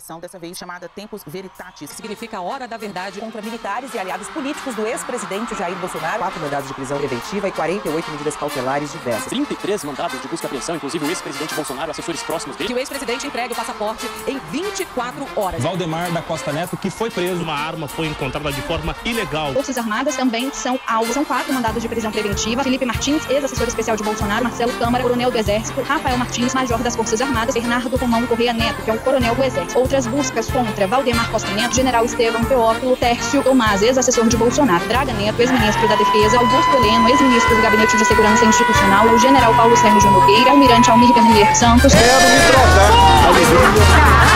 operação, dessa vez chamada Tempos Veritatis. Significa a hora da verdade contra militares e aliados políticos do ex-presidente Jair Bolsonaro. Quatro mandados de prisão preventiva e 48 medidas cautelares diversas. 33 mandados de busca e apreensão, inclusive o ex-presidente Bolsonaro, assessores próximos dele. Que o ex-presidente entregue o passaporte em 24 horas. Valdemar da Costa Neto, que foi preso. Uma arma foi encontrada de forma ilegal. Forças Armadas também são alvos. São quatro mandados de prisão preventiva. Felipe Martins, ex-assessor especial de Bolsonaro. Marcelo Câmara, coronel do Exército. Rafael Martins, major das Forças Armadas. Bernardo Romão Correia Neto, que é um coronel do Exército. Outras buscas contra Valdemar Costa Neto, General Estevam Teófilo, Tércio Tomás, ex-assessor de Bolsonaro, Braga Neto, ex-ministro da Defesa, Augusto Heleno, ex-ministro do Gabinete de Segurança Institucional, o General Paulo Sérgio Nogueira, Almirante Almir Garnier Santos. Quero me trocar.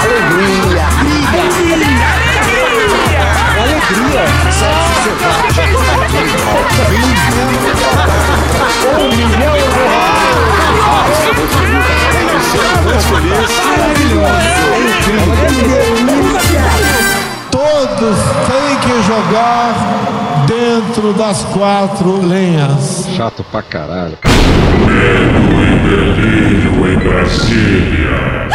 Alegria. Alegria. Alegria. Um milhão de Todos têm que jogar dentro das quatro linhas. Chato pra caralho. Medo e delírio em Brasília.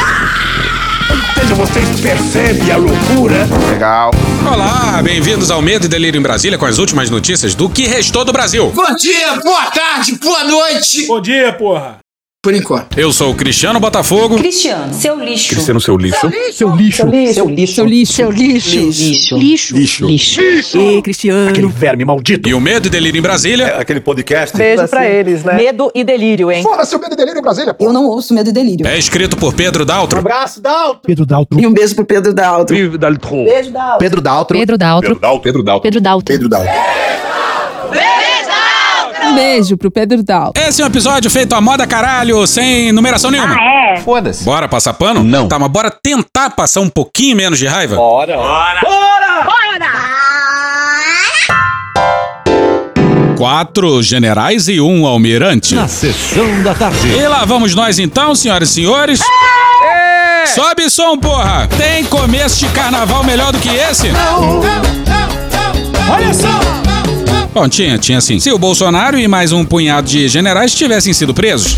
Seja vocês percebem a loucura? Legal. Olá, bem-vindos ao Medo e Delírio em Brasília com as últimas notícias do que restou do Brasil. Bom dia, boa tarde, boa noite. Bom dia, porra. Por enquanto. Eu sou o Cristiano Botafogo. Cristiano, seu lixo. Cristiano, seu lixo. Seu lixo. Seu lixo. Seu lixo. Seu lixo. Seu lixo. Lixo. Lixo. Lixo. Lixo. E Cristiano. Aquele verme maldito. E o Medo e Delírio em Brasília. É aquele podcast. Beijo pra eles, né? Medo e delírio, hein? Fora seu medo e delírio em Brasília, pô. Eu não ouço medo e delírio. É escrito por Pedro Daltro. Um abraço, Daltro. Pedro Daltro. E um beijo pro Pedro Daltro. Pedro Daltro. Beijo, Daltro. Pedro Daltro. Pedro Daltro. Pedro Daltro. Pedro Daltro. Pedro Daltro. Pedro Daltro. Um beijo pro Pedro Daltro. Esse é um episódio feito a moda caralho, sem numeração nenhuma. Ah, é? Foda-se. Bora passar pano? Não. Tá, mas bora tentar passar um pouquinho menos de raiva? Bora. Quatro generais e um almirante. Na sessão da tarde. E lá vamos nós então, senhoras e senhores. Sobe som, porra! Tem começo de carnaval melhor do que esse? Olha só. Bom, tinha, tinha sim. Se o Bolsonaro e mais um punhado de generais tivessem sido presos,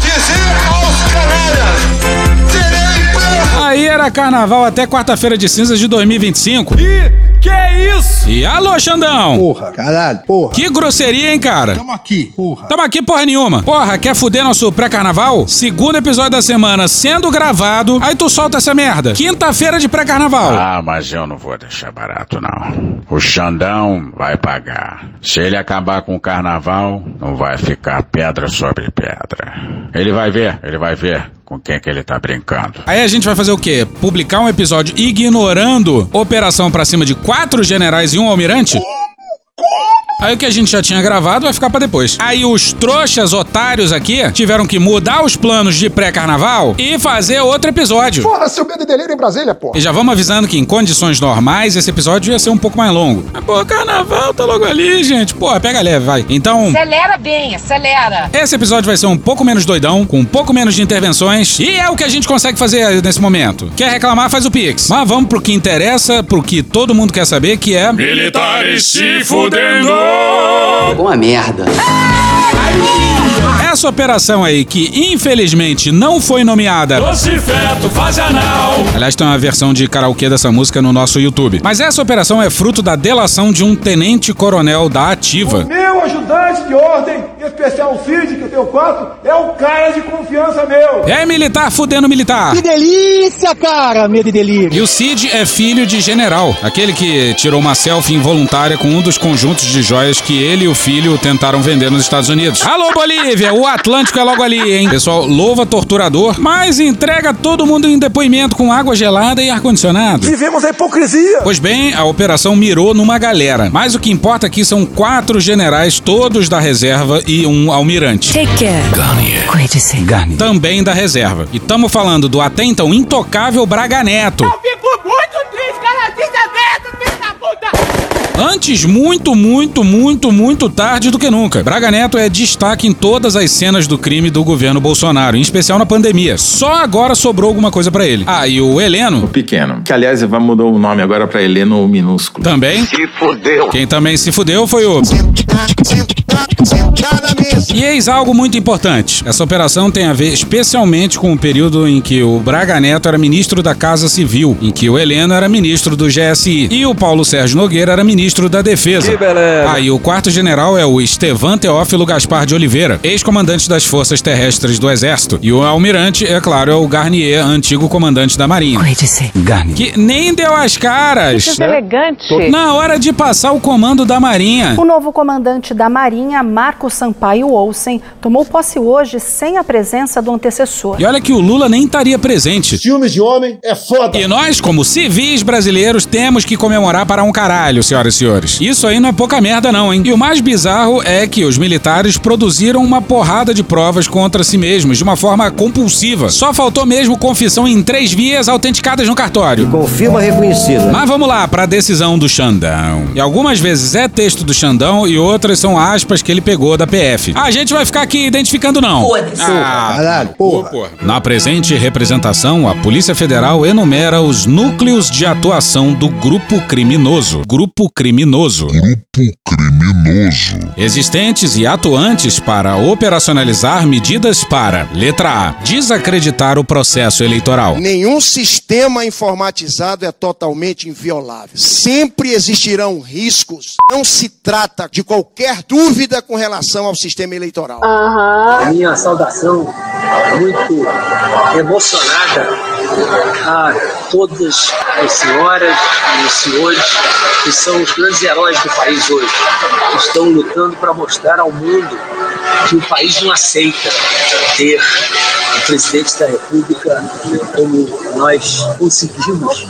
aí era carnaval até quarta-feira de cinzas de 2025. Ih, que é isso? E alô, Xandão! Porra, caralho, porra. Que grosseria, hein, cara? Tamo aqui, porra. Tamo aqui porra nenhuma. Porra, quer fuder nosso pré-carnaval? Segundo episódio da semana sendo gravado, aí tu solta essa merda. Quinta-feira de pré-carnaval. Ah, mas eu não vou deixar barato, não. O Xandão vai pagar. Se ele acabar com o carnaval, não vai ficar pedra sobre pedra. Ele vai ver, ele vai ver com quem que ele tá brincando. Aí a gente vai fazer o quê? Publicar um episódio ignorando operação pra cima de quatro generais e um almirante? Aí o que a gente já tinha gravado vai ficar pra depois. Aí os trouxas otários aqui tiveram que mudar os planos de pré-carnaval e fazer outro episódio. Fora seu medo e delírio em Brasília, pô. E já vamos avisando que em condições normais esse episódio ia ser um pouco mais longo. Mas, pô, carnaval tá logo ali, gente. Pô, pega leve, vai. Então, Acelera bem, acelera. esse episódio vai ser um pouco menos doidão, com um pouco menos de intervenções, e é o que a gente consegue fazer nesse momento. Quer reclamar, faz o Pix. Mas vamos pro que interessa, pro que todo mundo quer saber, que é... Militares se fudendo. Uma merda. Essa operação aí, que infelizmente não foi nomeada. Doce feto, faz anal. Aliás, tem uma versão de karaokê dessa música no nosso YouTube. Mas essa operação é fruto da delação de um tenente-coronel da Ativa. Meu ajudante de ordem, em especial o Cid, que eu tenho quatro, é um cara de confiança meu. É militar fudendo militar. Que delícia, cara. Medo e delírio. E o Cid é filho de general, aquele que tirou uma selfie involuntária com um dos conjuntos de joias que ele e o filho tentaram vender nos Estados Unidos. Alô, Bolívia, o Atlântico é logo ali, hein? Pessoal, louva torturador, mas entrega todo mundo em depoimento com água gelada e ar-condicionado. Vivemos a hipocrisia. Pois bem, a operação mirou numa galera. Mas o que importa aqui são quatro generais, todos da reserva e um almirante. Take care. Cuide-se. Também da reserva. E tamo falando do até então intocável Braga Neto. Fico muito triste, cara. Desaberto, filho da puta. Antes, muito, muito, muito, muito tarde do que nunca. Braga Neto é destaque em todas as cenas do crime do governo Bolsonaro, em especial na pandemia. Só agora sobrou alguma coisa pra ele. Ah, e o Heleno Pequeno. Que aliás vai mudar o nome agora pra Heleno minúsculo. também. Se fudeu. Quem também se fudeu foi o. E eis algo muito importante. Essa operação tem a ver especialmente com o período em que o Braga Neto era ministro da Casa Civil, em que o Heleno era ministro do GSI e o Paulo Sérgio Nogueira era ministro da Defesa. Que beleza. Ah, e o quarto general é o Estevan Teófilo Gaspar de Oliveira, ex-comandante das Forças Terrestres do Exército. E o almirante, é claro, é o Garnier, antigo comandante da Marinha. Garnier. Que nem deu as caras. Que deselegante. Na hora de passar o comando da Marinha. O novo comandante da Marinha, Marco Sampaio Olsen, tomou posse hoje sem a presença do antecessor. E olha que o Lula nem estaria presente. Filmes de homem é foda. E nós, como civis brasileiros, temos que comemorar para um caralho, senhoras e senhores. Isso aí não é pouca merda, não, hein? E o mais bizarro é que os militares produziram uma porrada de provas contra si mesmos de uma forma compulsiva. Só faltou mesmo confissão em três vias autenticadas no cartório. Confirma reconhecida. Mas vamos lá para a decisão do Xandão. E algumas vezes é texto do Xandão e outras são aspas que ele pegou da PF. A gente vai ficar aqui identificando não. Foda-se. Ah, Caralho, porra. porra. Na presente representação, a Polícia Federal enumera os núcleos de atuação do grupo criminoso. Grupo criminoso. Grupo criminoso. Existentes e atuantes para operacionalizar medidas para, letra A, desacreditar o processo eleitoral. Nenhum sistema informatizado é totalmente inviolável. Sempre existirão riscos. Não se trata de qualquer dúvida com relação ao sistema eleitoral. A minha saudação muito emocionada a todas as senhoras e os senhores que são os grandes heróis do país hoje, que estão lutando para mostrar ao mundo que o país não aceita ter o presidente da República como nós conseguimos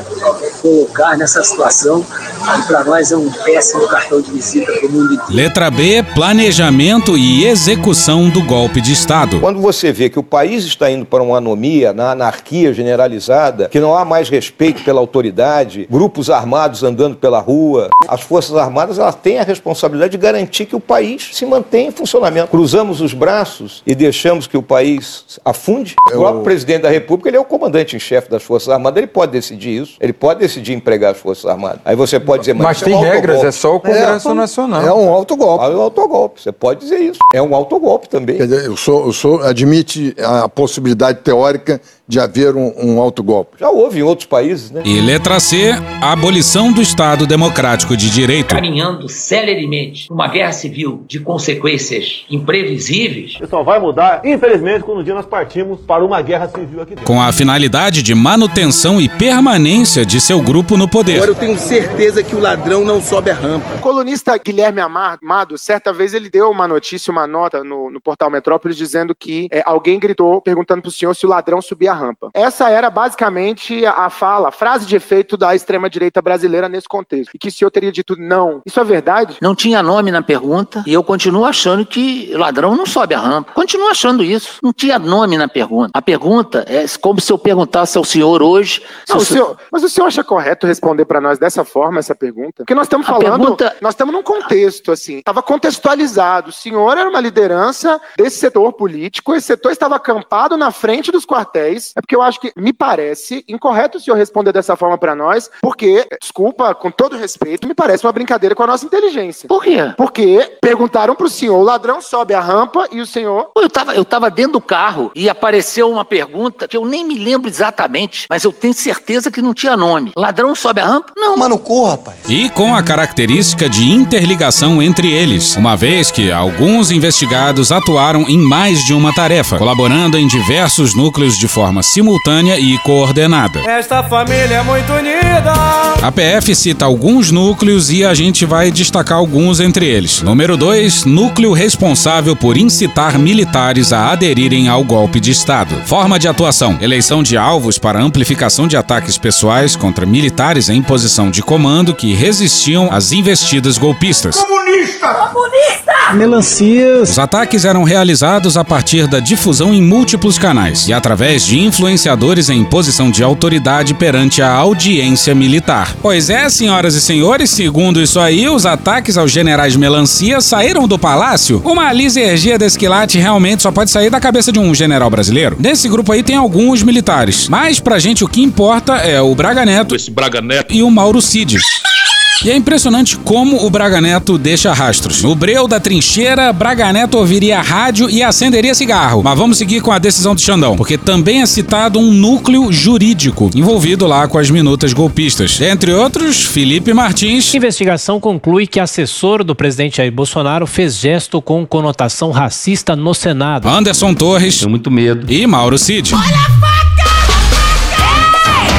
colocar nessa situação, que para nós é um péssimo cartão de visita para o mundo inteiro. Letra B, planejamento e execução do golpe de Estado. Quando você vê que o país está indo para uma anomia, na anarquia generalizada, que não há mais respeito pela autoridade, grupos armados andando pela rua, as Forças Armadas elas têm a responsabilidade de garantir que o país se mantenha em funcionamento. Cruzamos os braços e deixamos que o país afunde. O próprio presidente da República ele é o comandante em chefe das Forças Armadas, ele pode decidir isso, ele pode decidir empregar as Forças Armadas. Aí você pode dizer, mas, Mas isso tem é um regras, autogolpe. é só o Congresso É, Nacional. É um autogolpe. É um autogolpe, você pode dizer isso. É um autogolpe também. Quer dizer, o senhor, o senhor admite a possibilidade teórica de haver um, um autogolpe? Já houve em outros países, né? E letra C, abolição do Estado Democrático de Direito. Caminhando celeremente uma guerra civil de consequências imprevisíveis. Isso só vai mudar, infelizmente, quando um dia nós partimos para uma guerra civil aqui dentro. Com a finalidade de manutenção e permanência de seu grupo no poder. Agora eu tenho certeza que o ladrão não sobe a rampa. O colunista Guilherme Amado, certa vez ele deu uma notícia, uma nota no, no portal Metrópolis dizendo que é, alguém gritou perguntando pro senhor se o ladrão subia a rampa. Essa era basicamente a fala, a frase de efeito da extrema-direita brasileira nesse contexto. E que o senhor teria dito não. Isso é verdade? Não tinha nome na pergunta e eu continuo achando que ladrão não sobe a rampa. Continuo achando isso. Não tinha nome na pergunta. A pergunta é como se eu perguntasse ao senhor hoje. se Não, o o senhor- mas o senhor acha correto responder para nós dessa forma essa pergunta? Porque nós estamos falando, pergunta- nós estamos num contexto assim, estava contextualizado. O senhor era uma liderança desse setor político, esse setor estava acampado na frente dos quartéis. É porque eu acho que me parece incorreto o senhor responder dessa forma para nós, porque, desculpa, com todo respeito, me parece uma brincadeira com a nossa inteligência. Por quê? Porque perguntaram pro senhor, o ladrão sobe a rampa e o senhor Eu tava, eu tava dentro do carro e apareceu uma pergunta que eu nem me lembro exatamente, mas eu tenho certeza que não tinha nome. Ladrão sobe a rampa? Não. Mano, corra, rapaz. E com a característica de interligação entre eles, uma vez que alguns investigados atuaram em mais de uma tarefa, colaborando em diversos núcleos de forma simultânea e coordenada. Esta família é muito unida. A PF cita alguns núcleos e a gente vai destacar alguns entre eles. Número 2, núcleo responsável por incitar militares a aderirem ao golpe de Estado. Forma de atuação: eleição de alvos para amplificação de ataques pessoais contra militares em posição de comando que resistiam às investidas golpistas. Comunista! Comunista! Melancias. Os ataques eram realizados a partir da difusão em múltiplos canais e através de influenciadores em posição de autoridade perante a audiência militar. Pois é, senhoras e senhores, segundo isso aí, os ataques aos generais Melancia saíram do palácio? Uma lisergia desse quilate realmente só pode sair da cabeça de um general brasileiro. Nesse grupo aí tem alguns militares, mas pra gente o que importa é o Braga Neto, Esse Braga Neto. e o Mauro Cid. E é impressionante como o Braga Neto deixa rastros. No breu da trincheira, Braga Neto ouviria rádio e acenderia cigarro. Mas vamos seguir com a decisão do Xandão, porque também é citado um núcleo jurídico envolvido lá com as minutas golpistas. Entre outros, Felipe Martins. A investigação conclui que assessor do presidente Jair Bolsonaro fez gesto com conotação racista no Senado. Anderson Torres. Tenho muito medo. E Mauro Cid.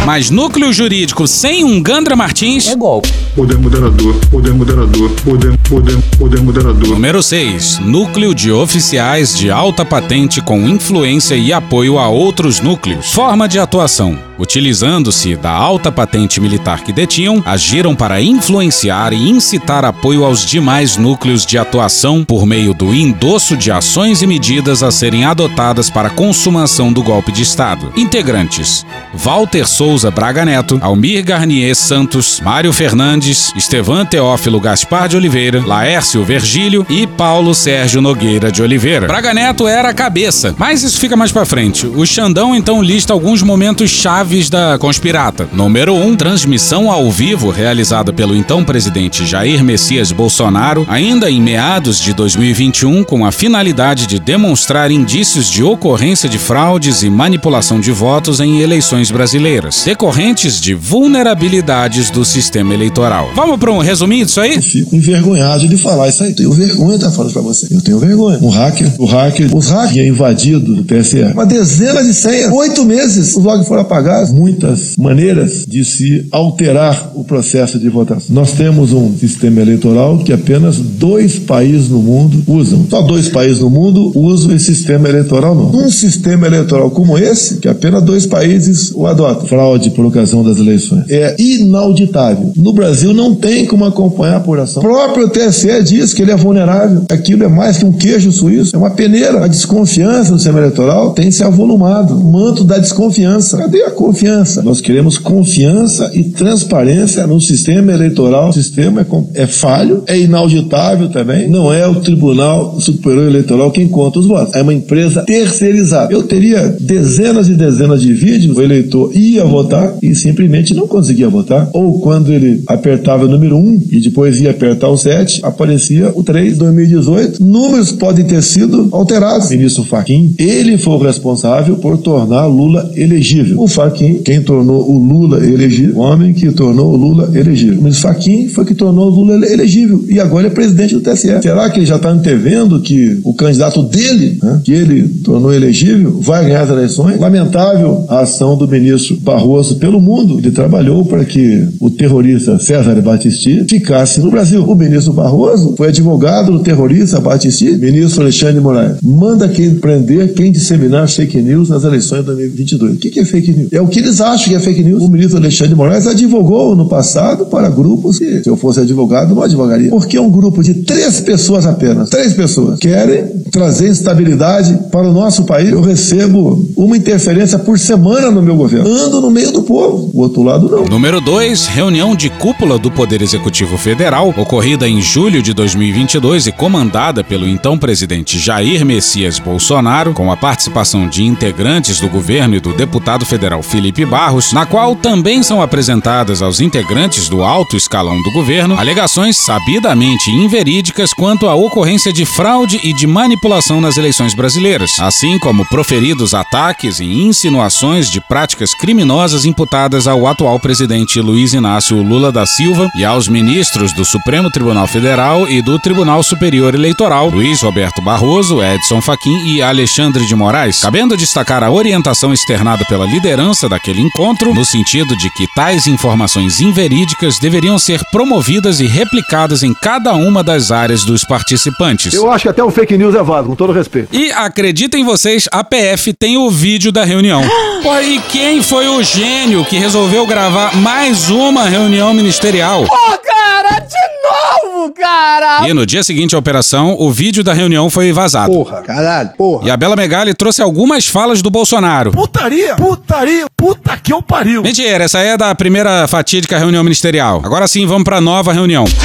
Mas núcleo jurídico sem um Gandra Martins é golpe. Poder moderador, poder moderador, poder, poder, poder moderador. Número 6. Núcleo de oficiais de alta patente com influência e apoio a outros núcleos. Forma de atuação. Utilizando-se da alta patente militar que detinham, agiram para influenciar e incitar apoio aos demais núcleos de atuação por meio do endosso de ações e medidas a serem adotadas para a consumação do golpe de Estado. Integrantes: Walter Souza Braga Neto, Almir Garnier Santos, Mário Fernandes, Estevan Teófilo Gaspar de Oliveira, Laércio Vergílio e Paulo Sérgio Nogueira de Oliveira. Braga Neto era a cabeça, mas isso fica mais para frente. O Xandão então lista alguns momentos chaves da conspirata. Número 1, um, transmissão ao vivo realizada pelo então presidente Jair Messias Bolsonaro, ainda em meados de 2021, com a finalidade de demonstrar indícios de ocorrência de fraudes e manipulação de votos em eleições brasileiras, decorrentes de vulnerabilidades do sistema eleitoral. Vamos para um resuminho disso aí? Eu fico envergonhado de falar isso aí. Tenho vergonha de estar falando para você. Eu tenho vergonha. Um hacker, o hacker, os hackers tinha invadido o TSE. Uma dezena de senhas. Oito meses. Os logs foram apagados. Muitas maneiras de se alterar o processo de votação. Nós temos um sistema eleitoral que apenas dois países no mundo usam. Só dois países no mundo usam esse sistema eleitoral, não. Um sistema eleitoral como esse, que apenas dois países o adotam. Fraude por ocasião das eleições. É inauditável. No Brasil não tem como acompanhar a apuração. O próprio TSE diz que ele é vulnerável. Aquilo é mais que um queijo suíço, é uma peneira. A desconfiança no sistema eleitoral tem se avolumado. O manto da desconfiança. Cadê a confiança? Nós queremos confiança e transparência no sistema eleitoral. O sistema é, é falho, é inauditável também. Não é o Tribunal Superior Eleitoral quem conta os votos. É uma empresa terceirizada. Eu teria dezenas e dezenas de vídeos, o eleitor ia votar e simplesmente não conseguia votar. Ou quando ele apertava o número 1 e depois ia apertar o 7, aparecia o 3 2018. Números podem ter sido alterados. Ministro Faquim, ele foi o responsável por tornar Lula elegível. O Faquim, quem tornou o Lula elegível, o homem que tornou o Lula elegível. O ministro Faquim foi que tornou o Lula elegível e agora é presidente do TSE. Será que ele já está antevendo que o candidato dele, né, que ele tornou elegível, vai ganhar as eleições? Lamentável a ação do ministro Barroso pelo mundo. Ele trabalhou para que o terrorista César Batisti ficasse no Brasil. O ministro Barroso foi advogado do terrorista Batisti, ministro Alexandre Moraes. Manda quem prender quem disseminar fake news nas eleições de 2022. O que é fake news? É o que eles acham que é fake news. O ministro Alexandre Moraes advogou no passado para grupos que, se eu fosse advogado, não advogaria. Porque um grupo de três pessoas apenas, três pessoas, querem trazer instabilidade para o nosso país. Eu recebo uma interferência por semana no meu governo. Ando no meio do povo. O outro lado não. Número 2, reunião de cúpula do Poder Executivo Federal, ocorrida em julho de 2022 e comandada pelo então presidente Jair Messias Bolsonaro, com a participação de integrantes do governo e do deputado federal Felipe Barros, na qual também são apresentadas aos integrantes do alto escalão do governo alegações sabidamente inverídicas quanto à ocorrência de fraude e de manipulação nas eleições brasileiras, assim como proferidos ataques e insinuações de práticas criminosas imputadas ao atual presidente Luiz Inácio Lula da Silva e aos ministros do Supremo Tribunal Federal e do Tribunal Superior Eleitoral, Luiz Roberto Barroso, Edson Fachin e Alexandre de Moraes, cabendo destacar a orientação externada pela liderança daquele encontro, no sentido de que tais informações inverídicas deveriam ser promovidas e replicadas em cada uma das áreas dos participantes. Eu acho que até o fake news é válido, com todo respeito. E acreditem vocês, a PF tem o vídeo da reunião. Pô, e quem foi o gênio que resolveu gravar mais uma reunião ministerial? Pô, cara, de novo, cara! E no dia seguinte à operação, o vídeo da reunião foi vazado. Porra, caralho, porra. E a Bela Megali trouxe algumas falas do Bolsonaro. Putaria, putaria, puta que eu pariu. Mentira, essa aí é da primeira fatídica reunião ministerial. Agora sim, vamos pra nova reunião. Dizer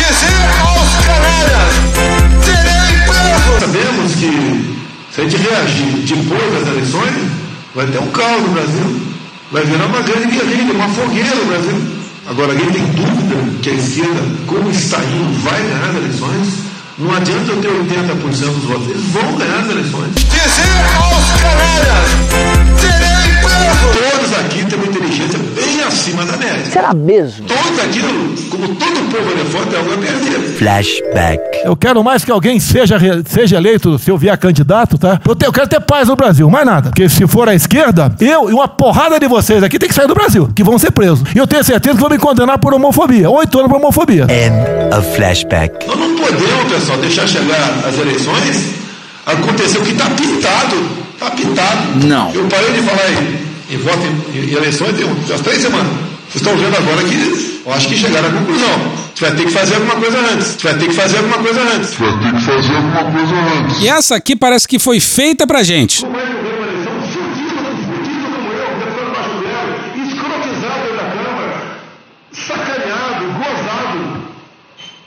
aos canalhas, serei preso. Sabemos que se a gente reagir depois das eleições, vai ter um caos no Brasil. Vai virar uma grande guerrilha, uma fogueira no Brasil. Agora, alguém tem dúvida que a esquerda, como está indo, vai ganhar as eleições? Não adianta eu ter 80% dos votos, eles vão ganhar as eleições. Dizer aos canalhas, preso! Todos aqui têm uma inteligência bem acima da média. Será mesmo? Todos aqui, como todo povo elefante, é algo a perder. Flashback. Eu quero mais que alguém seja, seja eleito, se eu vier candidato, tá? Eu, te- eu quero ter paz no Brasil, mais nada. Porque se for a esquerda, eu e uma porrada de vocês aqui tem que sair do Brasil, que vão ser presos. E eu tenho certeza que vão me condenar por homofobia. Oito anos por homofobia. End of flashback. Nós não podemos, pessoal, deixar chegar as eleições, acontecer o que está pintado. Está pintado. Não. Eu parei de falar em, em voto em, em eleições tem umas três semanas. Vocês estão vendo agora que eu acho que chegaram à conclusão. Você vai ter que fazer alguma coisa antes. Você vai ter que fazer alguma coisa antes. Você vai ter que fazer alguma coisa antes. E essa aqui parece que foi feita pra gente. escrotizado da Câmara, sacaneado, gozado.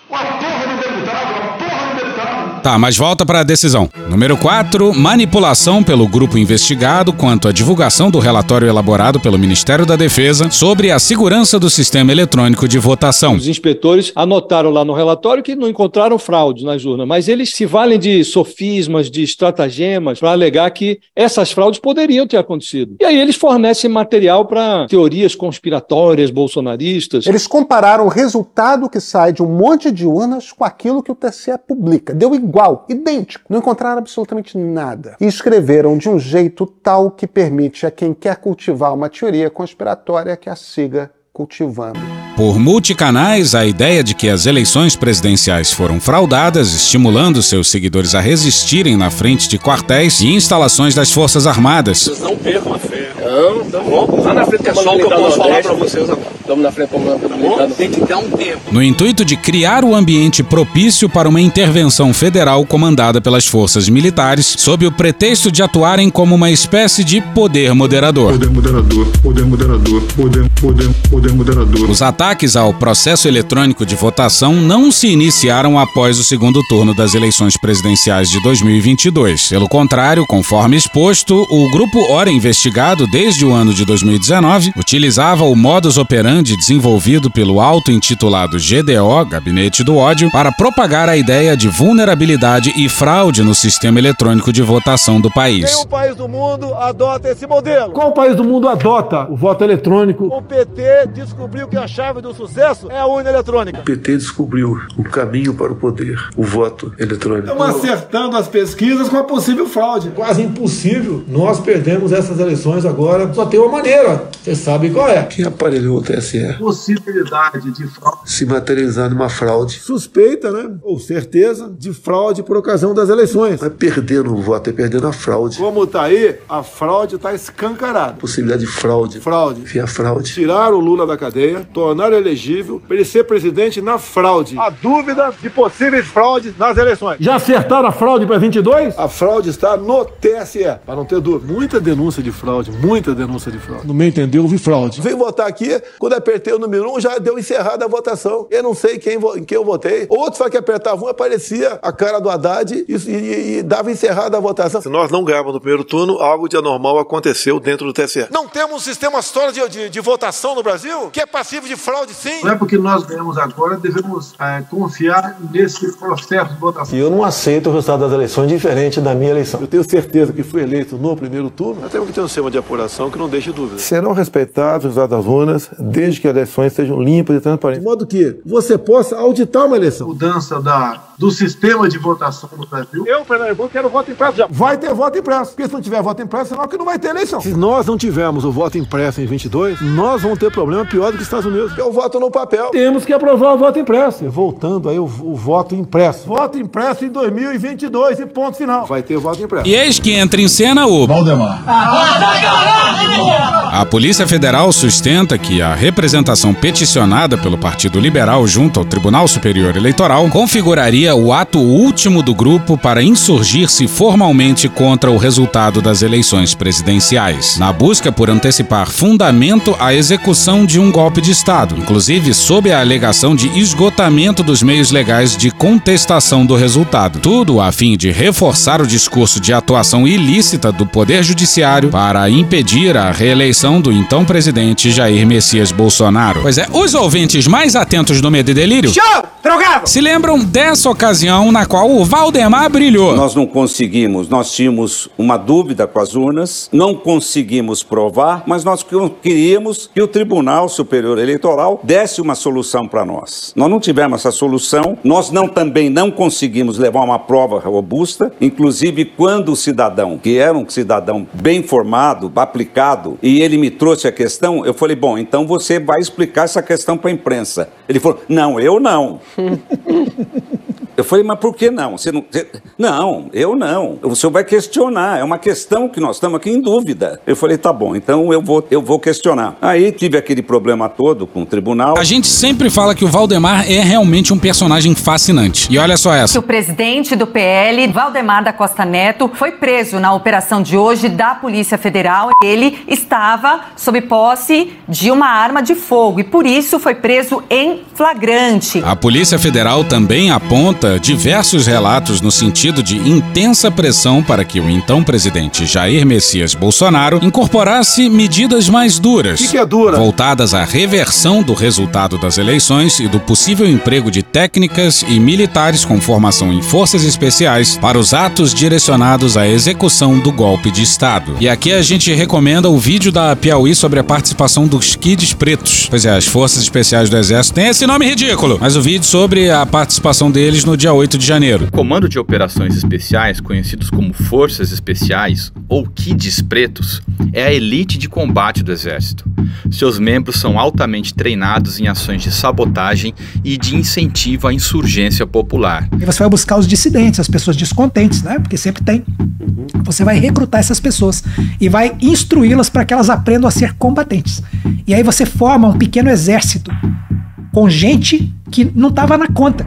Uma porra do deputado, uma porra do deputado. Tá, mas volta pra decisão. Número 4, manipulação pelo grupo investigado quanto à divulgação do relatório elaborado pelo Ministério da Defesa sobre a segurança do sistema eletrônico de votação. Os inspetores anotaram lá no relatório que não encontraram fraudes nas urnas, mas eles se valem de sofismas, de estratagemas, para alegar que essas fraudes poderiam ter acontecido. E aí eles fornecem material para teorias conspiratórias bolsonaristas. Eles compararam o resultado que sai de um monte de urnas com aquilo que o TSE publica. Deu igual, idêntico. Não encontraram absolutamente nada. E escreveram de um jeito tal que permite a quem quer cultivar uma teoria conspiratória que a siga cultivando. Por multicanais, a ideia de que as eleições presidenciais foram fraudadas, estimulando seus seguidores a resistirem na frente de quartéis e instalações das Forças Armadas. Não percam a fé. Não, vamos lá na frente é só o que eu posso falar pra vocês agora. Estamos na frente como Tem que dar um tempo. No intuito de criar o ambiente propício para uma intervenção federal comandada pelas forças militares, sob o pretexto de atuarem como uma espécie de poder moderador. Poder moderador, poder moderador, poder, poder, poder moderador. Os ataques ao processo eletrônico de votação não se iniciaram após o segundo turno das eleições presidenciais de 2022. Pelo contrário, conforme exposto, o grupo Ora investigado desde o ano de 2019 utilizava o modus operandi desenvolvido pelo auto-intitulado GDO, Gabinete do Ódio, para propagar a ideia de vulnerabilidade e fraude no sistema eletrônico de votação do país. Nenhum país do mundo adota esse modelo. Qual país do mundo adota o voto eletrônico? O PT descobriu que a chave do sucesso é a urna eletrônica. O PT descobriu o caminho para o poder, o voto eletrônico. Estamos acertando as pesquisas com a possível fraude. Quase impossível. Nós perdemos essas eleições agora. Só tem uma maneira. Você sabe qual é. Quem aparelhou o TSE? Possibilidade de fraude. Se materializar numa fraude. Suspeita, né? Ou certeza de fraude por ocasião das eleições. É perdendo o voto, é perdendo a fraude. Como tá aí, a fraude tá escancarada. Possibilidade de fraude. Fraude. Via fraude. Tirar o Lula da cadeia, tornar elegível para ele ser presidente na fraude. A dúvida de possíveis fraudes nas eleições. Já acertaram a fraude para 22? A fraude está no TSE, para não ter dúvida. Muita denúncia de fraude, muita denúncia de fraude. No meu entender, houve fraude. Vim votar aqui, quando apertei o número 1, um, já deu encerrada a votação. Eu não sei quem, em quem eu votei. Outro só que apertava um, aparecia a cara do Haddad e, e- e dava encerrada a votação. Se nós não ganharmos no primeiro turno, algo de anormal aconteceu dentro do TSE. Não temos um sistema sólido de, de, de votação no Brasil que é passivo de fraude, sim. Não é porque nós ganhamos agora, devemos eh, confiar nesse processo de votação. E eu não aceito o resultado das eleições diferente da minha eleição. Eu tenho certeza que fui eleito no primeiro turno. Nós temos que ter um sistema de apuração que não deixe dúvida. Serão respeitados os resultados das urnas, desde que as eleições sejam limpas e transparentes. De modo que você possa auditar uma eleição. Mudança da, do sistema de votação no Brasil. Eu, Pernambuco, quero voto impresso já. Vai ter voto impresso. Porque se não tiver voto impresso, senão que não vai ter eleição. Se nós não tivermos o voto impresso em 22, nós vamos ter problema pior do que os Estados Unidos. Que é o voto no papel. Temos que aprovar o voto impresso. Voltando aí o, o voto impresso. Voto impresso em 2022 e ponto final. Vai ter voto impresso. E eis que entra em cena o Valdemar. A Polícia Federal sustenta que a representação peticionada pelo Partido Liberal junto ao Tribunal Superior Eleitoral configuraria o ato último do grupo para insurgir-se formalmente contra o resultado das eleições presidenciais, na busca por antecipar fundamento à execução de um golpe de Estado, inclusive sob a alegação de esgotamento dos meios legais de contestação do resultado. Tudo a fim de reforçar o discurso de atuação ilícita do Poder Judiciário para impedir a reeleição eleição do então presidente Jair Messias Bolsonaro. Pois é, os ouvintes mais atentos do Medo e Delírio Show! Drogado! se lembram dessa ocasião na qual o Valdemar brilhou. Nós não conseguimos, nós tínhamos uma dúvida com as urnas, não conseguimos provar, mas nós queríamos que o Tribunal Superior Eleitoral desse uma solução para nós. Nós não tivemos essa solução, nós não também não conseguimos levar uma prova robusta, inclusive quando o cidadão, que era um cidadão bem formado, aplicado, e ele me trouxe a questão, eu falei, bom, então você vai explicar essa questão para a imprensa. Ele falou, não, eu não. Eu falei, mas por que não? Você não, você... não, eu não. O senhor vai questionar. É uma questão que nós estamos aqui em dúvida. Eu falei, tá bom, então eu vou, eu vou questionar. Aí tive aquele problema todo com o tribunal. A gente sempre fala que o Valdemar é realmente um personagem fascinante. E olha só essa. O presidente do PL, Valdemar da Costa Neto, foi preso na operação de hoje da Polícia Federal. Ele estava sob posse de uma arma de fogo e por isso foi preso em flagrante. A Polícia Federal também aponta diversos relatos no sentido de intensa pressão para que o então presidente Jair Messias Bolsonaro incorporasse medidas mais duras, Que que é dura? voltadas à reversão do resultado das eleições e do possível emprego de técnicas e militares com formação em forças especiais para os atos direcionados à execução do golpe de Estado. E aqui a gente recomenda o vídeo da Piauí sobre a participação dos Kids Pretos. Pois é, as forças especiais do Exército têm esse nome ridículo, mas o vídeo sobre a participação deles no dia 8 de janeiro. O Comando de Operações Especiais, conhecidos como Forças Especiais ou Kids Pretos, é a elite de combate do Exército. Seus membros são altamente treinados em ações de sabotagem e de incentivo à insurgência popular. E você vai buscar os dissidentes, as pessoas descontentes, né? Porque sempre tem. Você vai recrutar essas pessoas e vai instruí-las para que elas aprendam a ser combatentes. E aí você forma um pequeno exército com gente que não estava na conta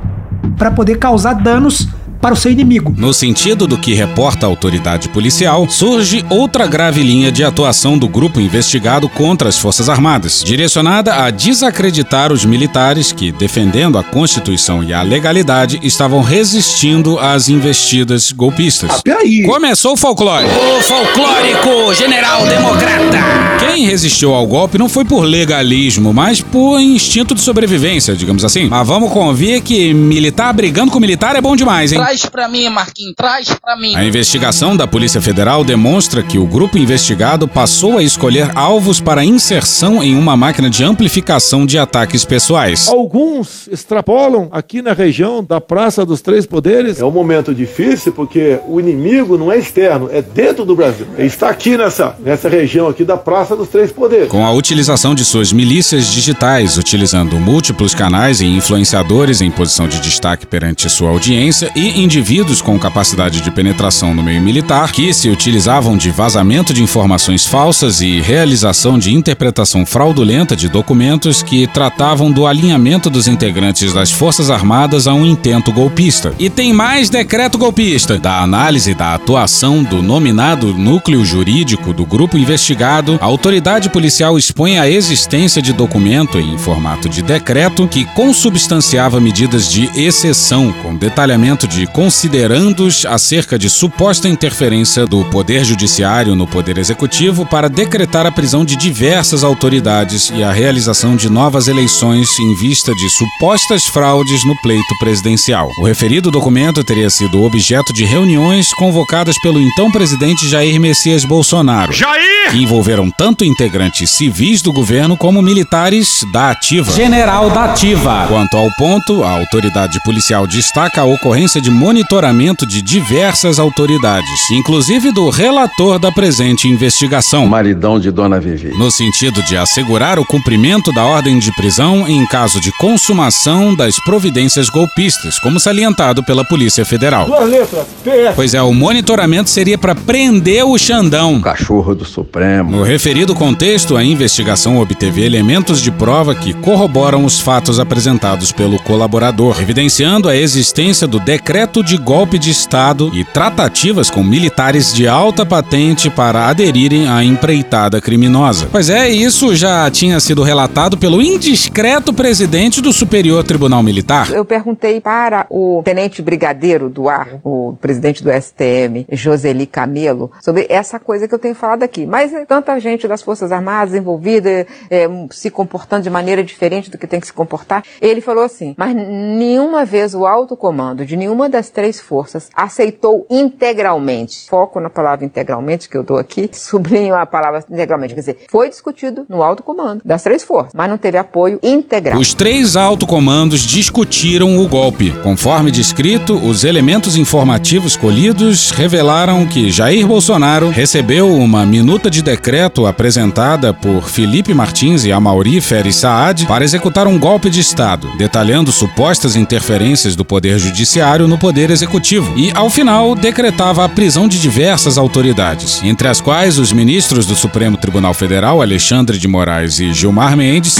para poder causar danos para o seu inimigo. No sentido do que reporta a autoridade policial, surge outra grave linha de atuação do grupo investigado contra as Forças Armadas, direcionada a desacreditar os militares que, defendendo a Constituição e a legalidade, estavam resistindo às investidas golpistas. Começou o folclore. O folclórico general democrata. Quem resistiu ao golpe não foi por legalismo, mas por instinto de sobrevivência, digamos assim. Mas vamos convir que militar brigando com militar é bom demais, hein? Traz pra mim, Marquinhos, traz pra mim. A investigação da Polícia Federal demonstra que o grupo investigado passou a escolher alvos para inserção em uma máquina de amplificação de ataques pessoais. Alguns extrapolam aqui na região da Praça dos Três Poderes. É um momento difícil porque o inimigo não é externo, é dentro do Brasil. Ele está aqui nessa, nessa região aqui da Praça dos Três Poderes. Com a utilização de suas milícias digitais, utilizando múltiplos canais e influenciadores em posição de destaque perante sua audiência e indivíduos com capacidade de penetração no meio militar que se utilizavam de vazamento de informações falsas e realização de interpretação fraudulenta de documentos que tratavam do alinhamento dos integrantes das Forças Armadas a um intento golpista. E tem mais decreto golpista. Da análise da atuação do nominado núcleo jurídico do grupo investigado, a autoridade policial expõe a existência de documento em formato de decreto que consubstanciava medidas de exceção, com detalhamento de considerandos acerca de suposta interferência do Poder Judiciário no Poder Executivo para decretar a prisão de diversas autoridades e a realização de novas eleições em vista de supostas fraudes no pleito presidencial. O referido documento teria sido objeto de reuniões convocadas pelo então presidente Jair Messias Bolsonaro. Jair! Que envolveram tanto integrantes civis do governo como militares da ativa. General da Ativa. Quanto ao ponto, a autoridade policial destaca a ocorrência de monitoramento de diversas autoridades, inclusive do relator da presente investigação. Maridão de Dona Vivi. No sentido de assegurar o cumprimento da ordem de prisão em caso de consumação das providências golpistas, como salientado pela Polícia Federal. Duas letras, PF. Pois é, o monitoramento seria para prender o Xandão. Cachorro do Supremo. No referido contexto, a investigação obteve elementos de prova que corroboram os fatos apresentados pelo colaborador, evidenciando a existência do decreto de golpe de Estado e tratativas com militares de alta patente para aderirem à empreitada criminosa. Pois é, isso já tinha sido relatado pelo indiscreto presidente do Superior Tribunal Militar. Eu perguntei para o tenente brigadeiro do ar, o presidente do STM, Joseli Camelo, sobre essa coisa que eu tenho falado aqui. Mas tanta gente das Forças Armadas envolvida, é, se comportando de maneira diferente do que tem que se comportar. Ele falou assim, mas nenhuma vez o alto comando de nenhuma das três forças aceitou integralmente, foco na palavra integralmente que eu dou aqui, sublinho a palavra integralmente, quer dizer, foi discutido no alto comando das três forças, mas não teve apoio integral. Os três alto comandos discutiram o golpe. Conforme descrito, os elementos informativos colhidos revelaram que Jair Bolsonaro recebeu uma minuta de decreto apresentada por Felipe Martins e Amauri Feres Saad para executar um golpe de Estado, detalhando supostas interferências do Poder Judiciário no Poder Executivo e, ao final, decretava a prisão de diversas autoridades, entre as quais os ministros do Supremo Tribunal Federal, Alexandre de Moraes e Gilmar Mendes,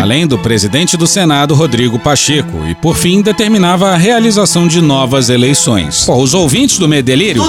além do presidente do Senado, Rodrigo Pacheco, e, por fim, determinava a realização de novas eleições. Pô, os ouvintes do Medelírio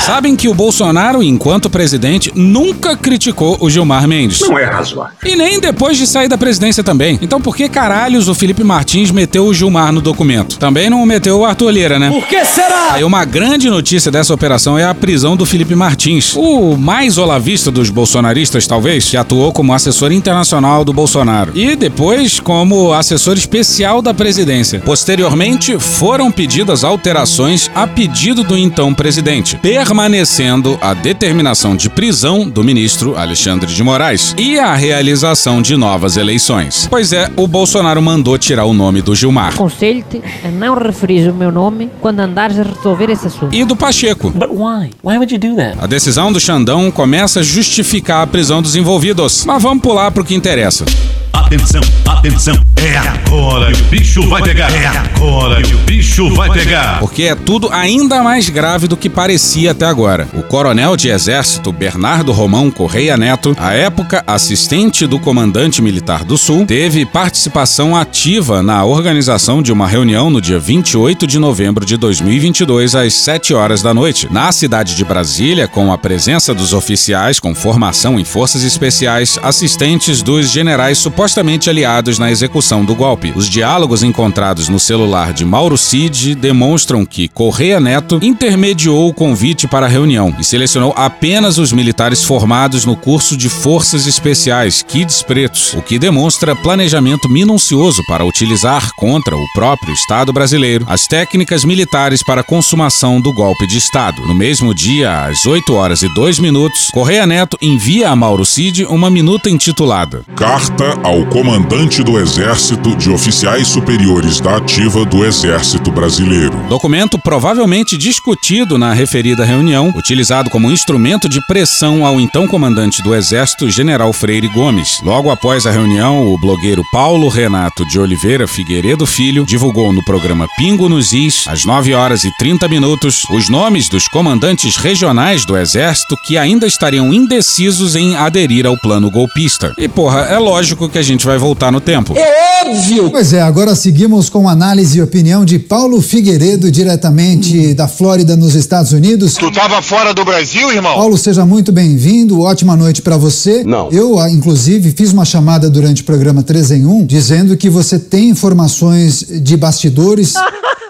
sabem que o Bolsonaro, enquanto presidente, nunca criticou o Gilmar Mendes. Não é razoável. E nem depois de sair da presidência também. Então por que caralhos o Felipe Martins meteu o Gilmar no documento? Também não meteu o Arthur Lira, né? Por que será? Aí uma grande notícia dessa operação é a prisão do Felipe Martins, o mais olavista dos bolsonaristas, talvez, que atuou como assessor internacional do Bolsonaro e depois como assessor especial da presidência. Posteriormente, foram pedidas alterações a pedido do então presidente, permanecendo a determinação de prisão do ministro Alexandre de Moraes e a realização de novas eleições. Pois é, o Bolsonaro mandou tirar o nome do Gilmar. Aconselho-te a não referir o meu nome quando andares a resolver esse assunto. E do Pacheco. But why? Why would you do that? A decisão do Xandão começa a justificar a prisão dos envolvidos. Mas vamos pular pro que interessa. Atenção, atenção, é agora que o bicho vai pegar. É agora que o bicho vai pegar. Porque é tudo ainda mais grave do que parecia até agora. O coronel de exército Bernardo Romão Correia Neto, à época assistente do comandante militar do Sul, teve participação ativa na organização de uma reunião no dia 28 de novembro de 2022 às 7 horas da noite, na cidade de Brasília, com a presença dos oficiais com formação em forças especiais, assistentes dos generais supostamente aliados na execução do golpe. Os diálogos encontrados no celular de Mauro Cid demonstram que Correia Neto intermediou o convite para a reunião e selecionou apenas os militares formados no curso de Forças Especiais, Kids Pretos, o que demonstra planejamento minucioso para utilizar contra o próprio Estado brasileiro as técnicas militares para a consumação do golpe de Estado. No mesmo dia, às 8 horas e 2 minutos, Correia Neto envia a Mauro Cid uma minuta intitulada Carta ao comandante do Exército de oficiais superiores da ativa do Exército Brasileiro. Documento provavelmente discutido na referida reunião, utilizado como instrumento de pressão ao então comandante do Exército, General Freire Gomes. Logo após a reunião, o blogueiro Paulo Renato de Oliveira Figueiredo Filho divulgou no programa Pingo nos Is, às 9 horas e 30 minutos, os nomes dos comandantes regionais do Exército que ainda estariam indecisos em aderir ao plano golpista. E porra, é lógico que a gente vai voltar no tempo. É óbvio! Pois é, agora seguimos com análise e opinião de Paulo Figueiredo, diretamente da Flórida, nos Estados Unidos. Tu tava fora do Brasil, irmão? Paulo, seja muito bem-vindo, ótima noite para você. Não. Eu, ah, inclusive, fiz uma chamada durante o programa 3 em 1, dizendo que você tem informações de bastidores.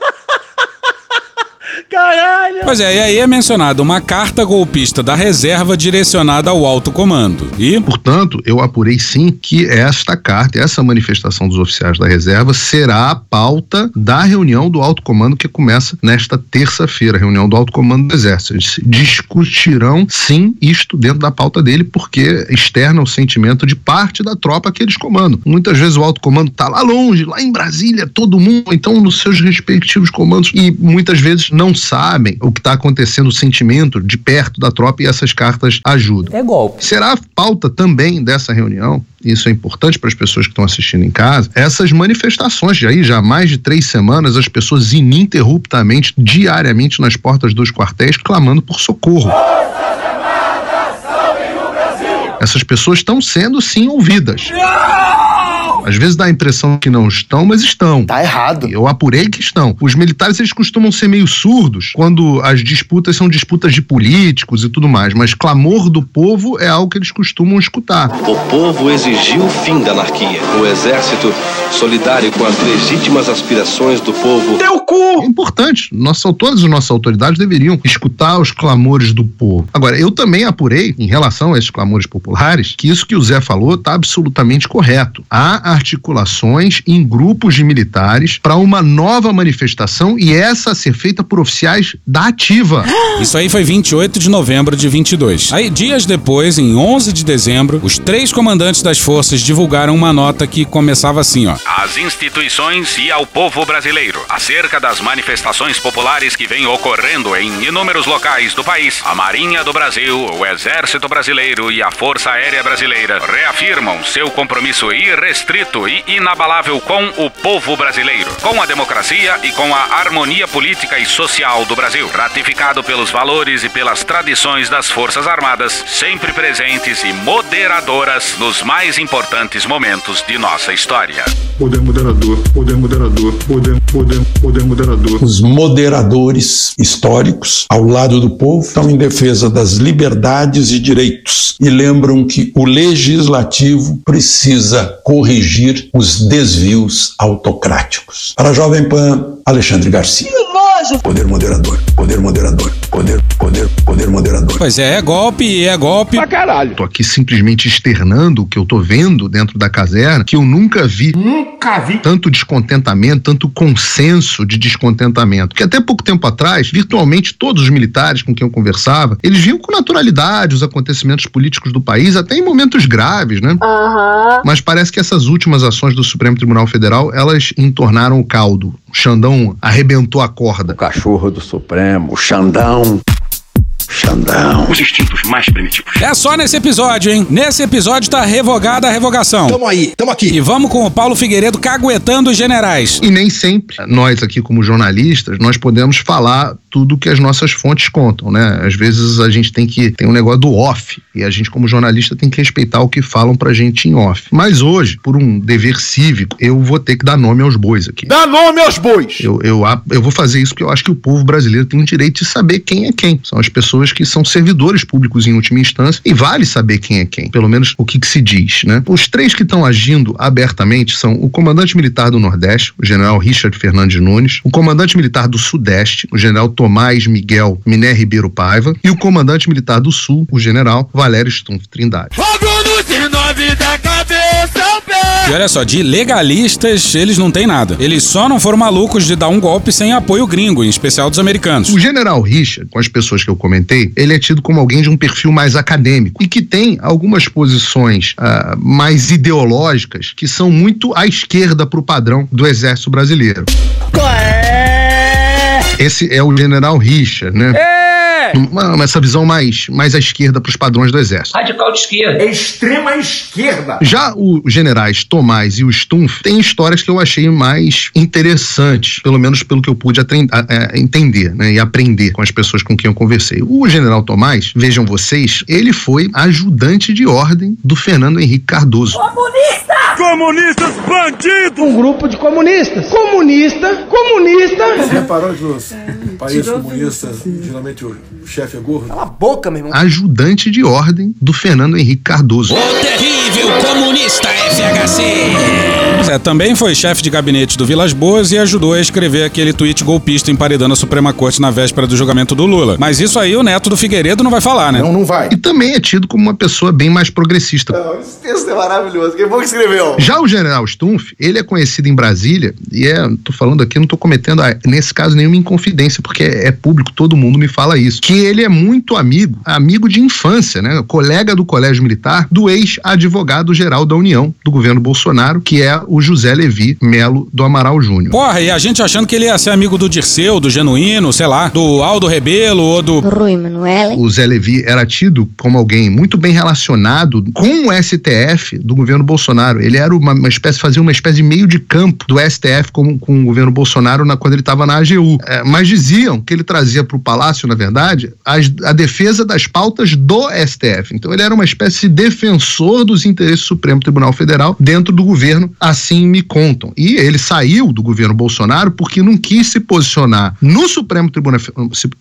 Caralho! Pois é, e aí é mencionado uma carta golpista da reserva direcionada ao alto comando. E, Portanto, eu apurei sim que esta carta, essa manifestação dos oficiais da reserva, será a pauta da reunião do alto comando que começa nesta terça-feira, a reunião do alto comando do Exército. Eles discutirão sim isto dentro da pauta dele, porque externa o sentimento de parte da tropa que eles comandam. Muitas vezes o alto comando está lá longe, lá em Brasília, todo mundo, então nos seus respectivos comandos, e muitas vezes não sabem o que está acontecendo, o sentimento de perto da tropa, e essas cartas ajudam. É golpe. Será a pauta também dessa reunião, isso é importante para as pessoas que estão assistindo em casa, essas manifestações de aí, já há mais de três semanas, as pessoas ininterruptamente, diariamente nas portas dos quartéis, clamando por socorro. Essas pessoas estão sendo sim ouvidas. Às vezes dá a impressão que não estão, mas estão. Tá errado. Eu apurei que estão. Os militares eles costumam ser meio surdos quando as disputas são disputas de políticos e tudo mais, mas clamor do povo é algo que eles costumam escutar. O povo exigiu o fim da anarquia. O exército, solidário com as legítimas aspirações do povo. Teu cu! É importante. Nossa, todas as nossas autoridades deveriam escutar os clamores do povo. Agora, eu também apurei, em relação a esses clamores populares, que isso que o Zé falou está absolutamente correto. Há articulações em grupos de militares para uma nova manifestação e essa a ser feita por oficiais da ativa. Isso aí foi 28 de novembro de 22. Aí, dias depois, em 11 de dezembro, os três comandantes das forças divulgaram uma nota que começava assim, ó. Às instituições e ao povo brasileiro, acerca das manifestações populares que vêm ocorrendo em inúmeros locais do país, a Marinha do Brasil, o Exército Brasileiro e a Força Aérea Brasileira reafirmam seu compromisso irrestrito e inabalável com o povo brasileiro, com a democracia e com a harmonia política e social do Brasil, ratificado pelos valores e pelas tradições das Forças Armadas, sempre presentes e moderadoras nos mais importantes momentos de nossa história. Poder moderador, poder moderador, poder, poder, poder moderador. Os moderadores históricos, ao lado do povo, estão em defesa das liberdades e direitos e lembram que o legislativo precisa corrigir os desvios autocráticos. Para a Jovem Pan, Alexandre Garcia. Poder moderador, poder moderador, poder, poder, poder moderador. Pois é, é golpe e é golpe. Pra caralho. Tô aqui simplesmente externando o que eu tô vendo dentro da caserna, que eu nunca vi. Nunca vi. Tanto descontentamento, tanto consenso de descontentamento. Que até pouco tempo atrás, virtualmente todos os militares com quem eu conversava, eles viam com naturalidade os acontecimentos políticos do país, até em momentos graves, né? Aham. Mas parece que essas últimas ações do Supremo Tribunal Federal, elas entornaram o caldo. O Xandão arrebentou a corda. O cachorro do Supremo, o Xandão. Xandão. Os instintos mais primitivos. É só nesse episódio, hein? Nesse episódio tá revogada a revogação. Tamo aí, tamo aqui. E vamos com o Paulo Figueiredo caguetando os generais. E nem sempre nós aqui como jornalistas, nós podemos falar tudo que as nossas fontes contam, né? Às vezes a gente tem que tem um negócio do off e a gente como jornalista tem que respeitar o que falam pra gente em off. Mas hoje, por um dever cívico, eu vou ter que dar nome aos bois aqui. Dá nome aos bois. Eu, eu, eu vou fazer isso porque eu acho que o povo brasileiro tem o direito de saber quem é quem. São as pessoas que são servidores públicos em última instância e vale saber quem é quem, pelo menos o que, que se diz, né? Os três que estão agindo abertamente são o comandante militar do Nordeste, o general Richard Fernandes Nunes, o comandante militar do Sudeste, o general Tomás Miguel Miné Ribeiro Paiva e o comandante militar do Sul, o general Valério Stumpf Trindade. E olha só, de legalistas, eles não têm nada. Eles só não foram malucos de dar um golpe sem apoio gringo, em especial dos americanos. O general Richard, com as pessoas que eu comentei, ele é tido como alguém de um perfil mais acadêmico e que tem algumas posições ah, mais ideológicas que são muito à esquerda pro padrão do exército brasileiro. Esse é o general Richard, né? É! Uma- essa visão mais, mais à esquerda para os padrões do exército. Radical de esquerda. É extrema esquerda. Já os generais Tomás e o Stumpf têm histórias que eu achei mais interessantes, pelo menos pelo que eu pude a- entender né, e aprender com as pessoas com quem eu conversei. O general Tomás, vejam vocês, ele foi ajudante de ordem do Fernando Henrique Cardoso. Comunista! Comunistas bandidos! Um grupo de comunistas. Comunista, comunista. Você reparou que nos países comunistas, geralmente o chefe é gordo? Cala a boca, meu irmão. Ajudante de ordem do Fernando Henrique Cardoso. terrível comunista FHC! É, também foi chefe de gabinete do Vilas Boas e ajudou a escrever aquele tweet golpista emparedando a Suprema Corte na véspera do julgamento do Lula. Mas isso aí o neto do Figueiredo não vai falar, né? Não, não vai. E também é tido como uma pessoa bem mais progressista. Esse texto é maravilhoso. Quem foi que escreveu? Já o general Stumpf, ele é conhecido em Brasília, e é, tô falando aqui, não tô cometendo, ah, nesse caso, nenhuma inconfidência, porque é, é público, todo mundo me fala isso, que ele é muito amigo, amigo de infância, né? Colega do Colégio Militar, do ex-advogado-geral da União, do governo Bolsonaro, que é o o José Levi Melo do Amaral Júnior. Porra, e a gente achando que ele ia ser amigo do Dirceu, do Genuíno, sei lá, do Aldo Rebelo ou do. Rui Manoel. O Zé Levi era tido como alguém muito bem relacionado com o STF do governo Bolsonaro. Ele era uma, uma espécie, fazia uma espécie de meio de campo do STF com, com o governo Bolsonaro na, quando ele estava na AGU. É, mas diziam que ele trazia para o Palácio, na verdade, as, a defesa das pautas do STF. Então ele era uma espécie de defensor dos interesses do Supremo Tribunal Federal dentro do governo, assim me contam. E ele saiu do governo Bolsonaro porque não quis se posicionar no Supremo Tribunal,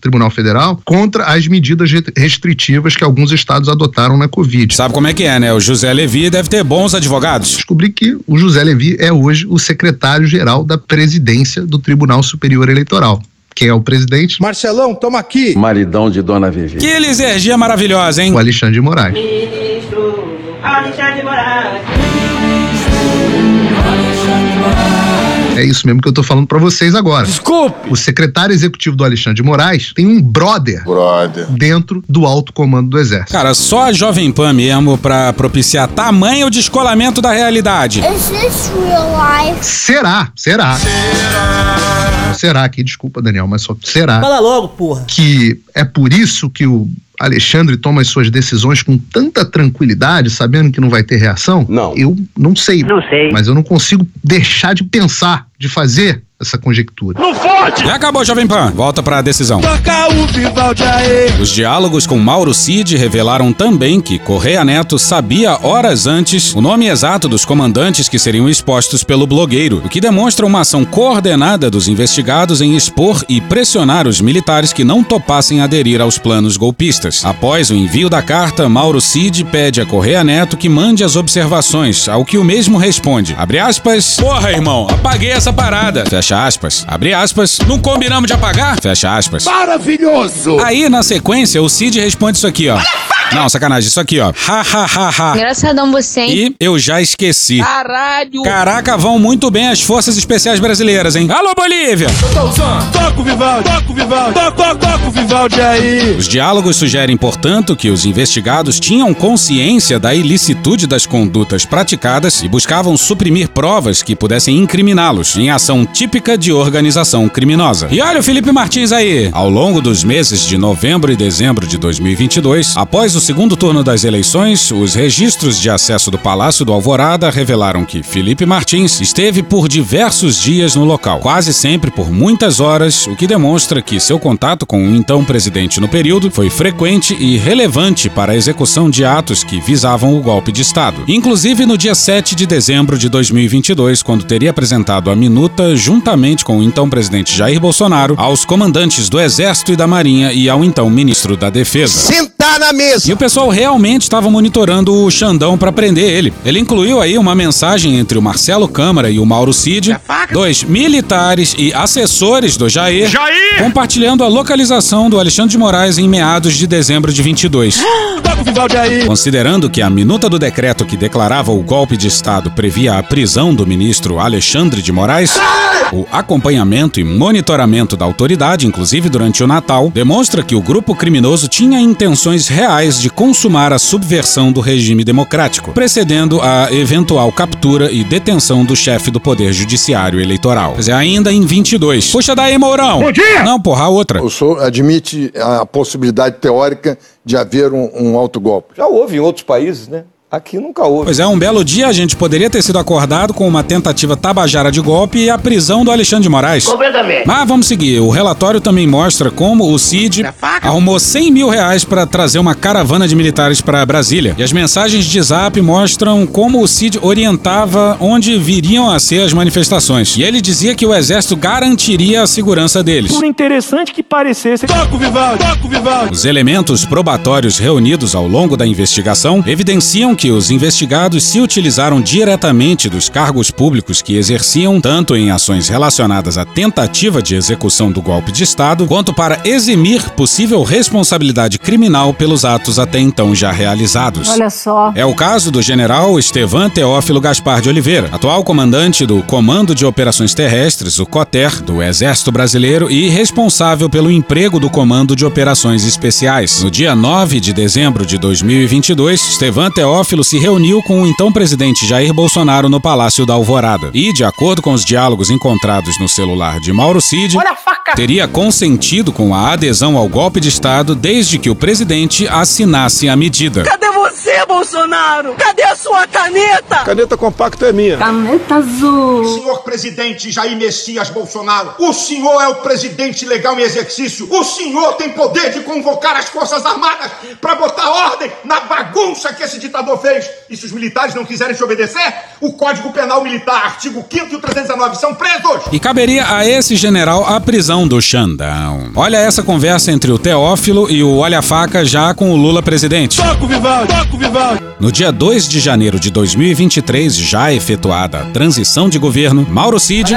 Tribunal Federal contra as medidas restritivas que alguns estados adotaram na Covid. Sabe como é que é, né? O José Levi deve ter bons advogados. Descobri que o José Levi é hoje o secretário-geral da presidência do Tribunal Superior Eleitoral. Quem é o presidente? Marcelão, toma aqui. Maridão de Dona Vivi. Que lisergia maravilhosa, hein? O Alexandre de Moraes. Ministro Alexandre de Moraes. É isso mesmo que eu tô falando para vocês agora. Desculpe! O secretário executivo do Alexandre de Moraes tem um brother, brother. dentro do alto comando do Exército. Cara, só a Jovem Pan mesmo pra propiciar tamanho descolamento da realidade. Is this real life? Será, será. Será. Será aqui, desculpa, Daniel, mas só será. Fala logo, porra. Que é por isso que o Alexandre toma as suas decisões com tanta tranquilidade, sabendo que não vai ter reação? Não. Eu não sei. Não sei. Mas eu não consigo deixar de pensar, de fazer essa conjectura. Não pode! Já acabou, Jovem Pan. Volta pra decisão. Toca o Vivaldi aí. Os diálogos com Mauro Cid revelaram também que Correia Neto sabia horas antes o nome exato dos comandantes que seriam expostos pelo blogueiro, o que demonstra uma ação coordenada dos investigados em expor e pressionar os militares que não topassem aderir aos planos golpistas. Após o envio da carta, Mauro Cid pede a Correia Neto que mande as observações, ao que o mesmo responde. Abre aspas. Porra, irmão, apaguei essa parada. Fecha aspas. Abre aspas. Não combinamos de apagar? Fecha aspas. Maravilhoso! Aí, na sequência, o Cid responde isso aqui, ó. Não, sacanagem, isso aqui, ó. Ha, ha, ha, ha. Engraçadão você, hein? E eu já esqueci. Caralho! Caraca, vão muito bem as forças especiais brasileiras, hein? Alô, Bolívia! Toca o Vivaldi, toca o Vivaldi, toca, toca, toca o Vivaldi aí. Os diálogos sugerem, portanto, que os investigados tinham consciência da ilicitude das condutas praticadas e buscavam suprimir provas que pudessem incriminá-los em ação típica de organização criminosa. E olha o Felipe Martins aí! Ao longo dos meses de novembro e dezembro de 2022, após o segundo turno das eleições, os registros de acesso do Palácio do Alvorada revelaram que Felipe Martins esteve por diversos dias no local, quase sempre por muitas horas, o que demonstra que seu contato com o então presidente no período foi frequente e relevante para a execução de atos que visavam o golpe de Estado. Inclusive no dia 7 de dezembro de 2022, quando teria apresentado a minuta juntamente com o então presidente Jair Bolsonaro aos comandantes do Exército e da Marinha e ao então ministro da Defesa. Sentar na mesa! E o pessoal realmente estava monitorando o Xandão para prender ele. Ele incluiu aí uma mensagem entre o Marcelo Câmara e o Mauro Cid, dois militares e assessores do Jair, Jair! compartilhando a localização do Alexandre de Moraes em meados de dezembro de 22. Toca o Vivaldi aí. Considerando que a minuta do decreto que declarava o golpe de Estado previa a prisão do ministro Alexandre de Moraes, o acompanhamento e monitoramento da autoridade, inclusive durante o Natal, demonstra que o grupo criminoso tinha intenções reais de consumar a subversão do regime democrático, precedendo a eventual captura e detenção do chefe do Poder Judiciário Eleitoral. Quer dizer, ainda em 22. Puxa daí, Mourão! Bom dia! Não, porra, a outra. O senhor admite a possibilidade teórica de haver um, um autogolpe? Já houve em outros países, né? Aqui nunca houve. Pois é, um belo dia a gente poderia ter sido acordado com uma tentativa tabajara de golpe e a prisão do Alexandre de Moraes. Completamente. Mas vamos seguir. O relatório também mostra como o Cid arrumou 100 mil reais para trazer uma caravana de militares para Brasília. E as mensagens de zap mostram como o Cid orientava onde viriam a ser as manifestações. E ele dizia que o exército garantiria a segurança deles. Por interessante que parecesse. Toca o Vivaldi, toca o Vivaldi. Os elementos probatórios reunidos ao longo da investigação evidenciam que os investigados se utilizaram diretamente dos cargos públicos que exerciam tanto em ações relacionadas à tentativa de execução do golpe de Estado, quanto para eximir possível responsabilidade criminal pelos atos até então já realizados. Olha só. É o caso do general Estevan Teófilo Gaspar de Oliveira, atual comandante do Comando de Operações Terrestres, o COTER, do Exército Brasileiro e responsável pelo emprego do Comando de Operações Especiais. No dia 9 de dezembro de 2022, Estevan Teófilo Teófilo se reuniu com o então presidente Jair Bolsonaro no Palácio da Alvorada. E, de acordo com os diálogos encontrados no celular de Mauro Cid, teria consentido com a adesão ao golpe de Estado desde que o presidente assinasse a medida. Cadê você, Bolsonaro? Cadê a sua caneta? Caneta compacta é minha. Caneta azul. Senhor presidente Jair Messias Bolsonaro, o senhor é o presidente legal em exercício. O senhor tem poder de convocar as Forças Armadas para botar ordem na bagunça que esse ditador fez. E se os militares não quiserem te obedecer, o Código Penal Militar, artigo 5 e o 319, são presos. E caberia a esse general a prisão do Xandão. Olha essa conversa entre o Teófilo e o Olha Faca já com o Lula presidente. Toca o Vivaldi, toca o Vivaldi. No dia 2 de janeiro de 2023, já efetuada a transição de governo, Mauro Cid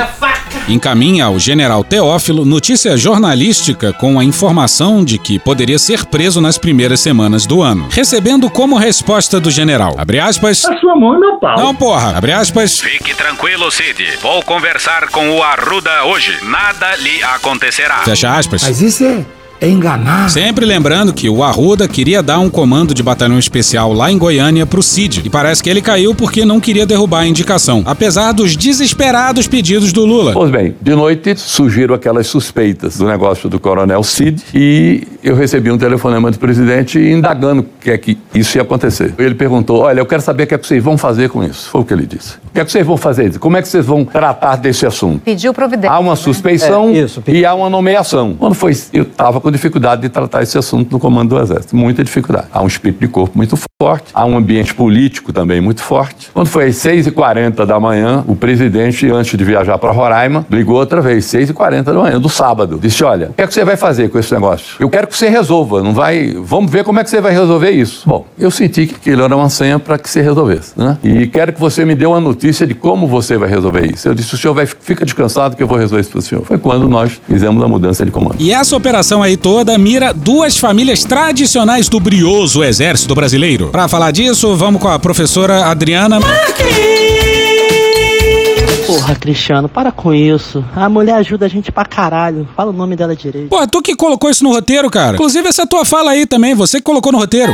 encaminha ao general Teófilo notícia jornalística com a informação de que poderia ser preso nas primeiras semanas do ano, recebendo como resposta do general, abre aspas, A sua mão é meu pau. não porra, abre aspas, Fique tranquilo, Cid. Vou conversar com o Arruda hoje. Nada lhe acontecerá. fecha aspas. isso é, é enganar. Sempre lembrando que o Arruda queria dar um comando de batalhão especial lá em Goiânia pro Cid. E parece que ele caiu porque não queria derrubar a indicação, apesar dos desesperados pedidos do Lula. Pois bem, de noite surgiram aquelas suspeitas do negócio do coronel Cid e eu recebi um telefonema do presidente indagando o que é que isso ia acontecer. Ele perguntou: Olha, eu quero saber o que é que vocês vão fazer com isso. Foi o que ele disse. O que é que vocês vão fazer? Como é que vocês vão tratar desse assunto? Pediu providência. Há uma suspeição É, isso, e há uma nomeação. Quando foi, eu estava com dificuldade de tratar esse assunto no comando do Exército. Muita dificuldade. Há um espírito de corpo muito forte, há um ambiente político também muito forte. Quando foi às 6h40 da manhã, o presidente, antes de viajar para Roraima, ligou outra vez, 6h40 da manhã, do sábado. Disse: Olha, o que é que você vai fazer com esse negócio? Eu quero que você resolva, não vai. Vamos ver como é que você vai resolver isso. Bom, eu senti que aquilo era uma senha para que você resolvesse, né? E quero que você me dê uma notícia de como você vai resolver isso. Eu disse: O senhor vai, fica descansado que eu vou resolver isso para o senhor. Foi quando nós fizemos a mudança de comando. E essa operação aí toda mira duas famílias tradicionais do brioso exército brasileiro. Para falar disso, vamos com a professora Adriana. Porra, Cristiano, para com isso. A mulher ajuda a gente pra caralho. Fala o nome dela direito. Pô, tu que colocou isso no roteiro, cara. Inclusive essa tua fala aí também, você que colocou no roteiro.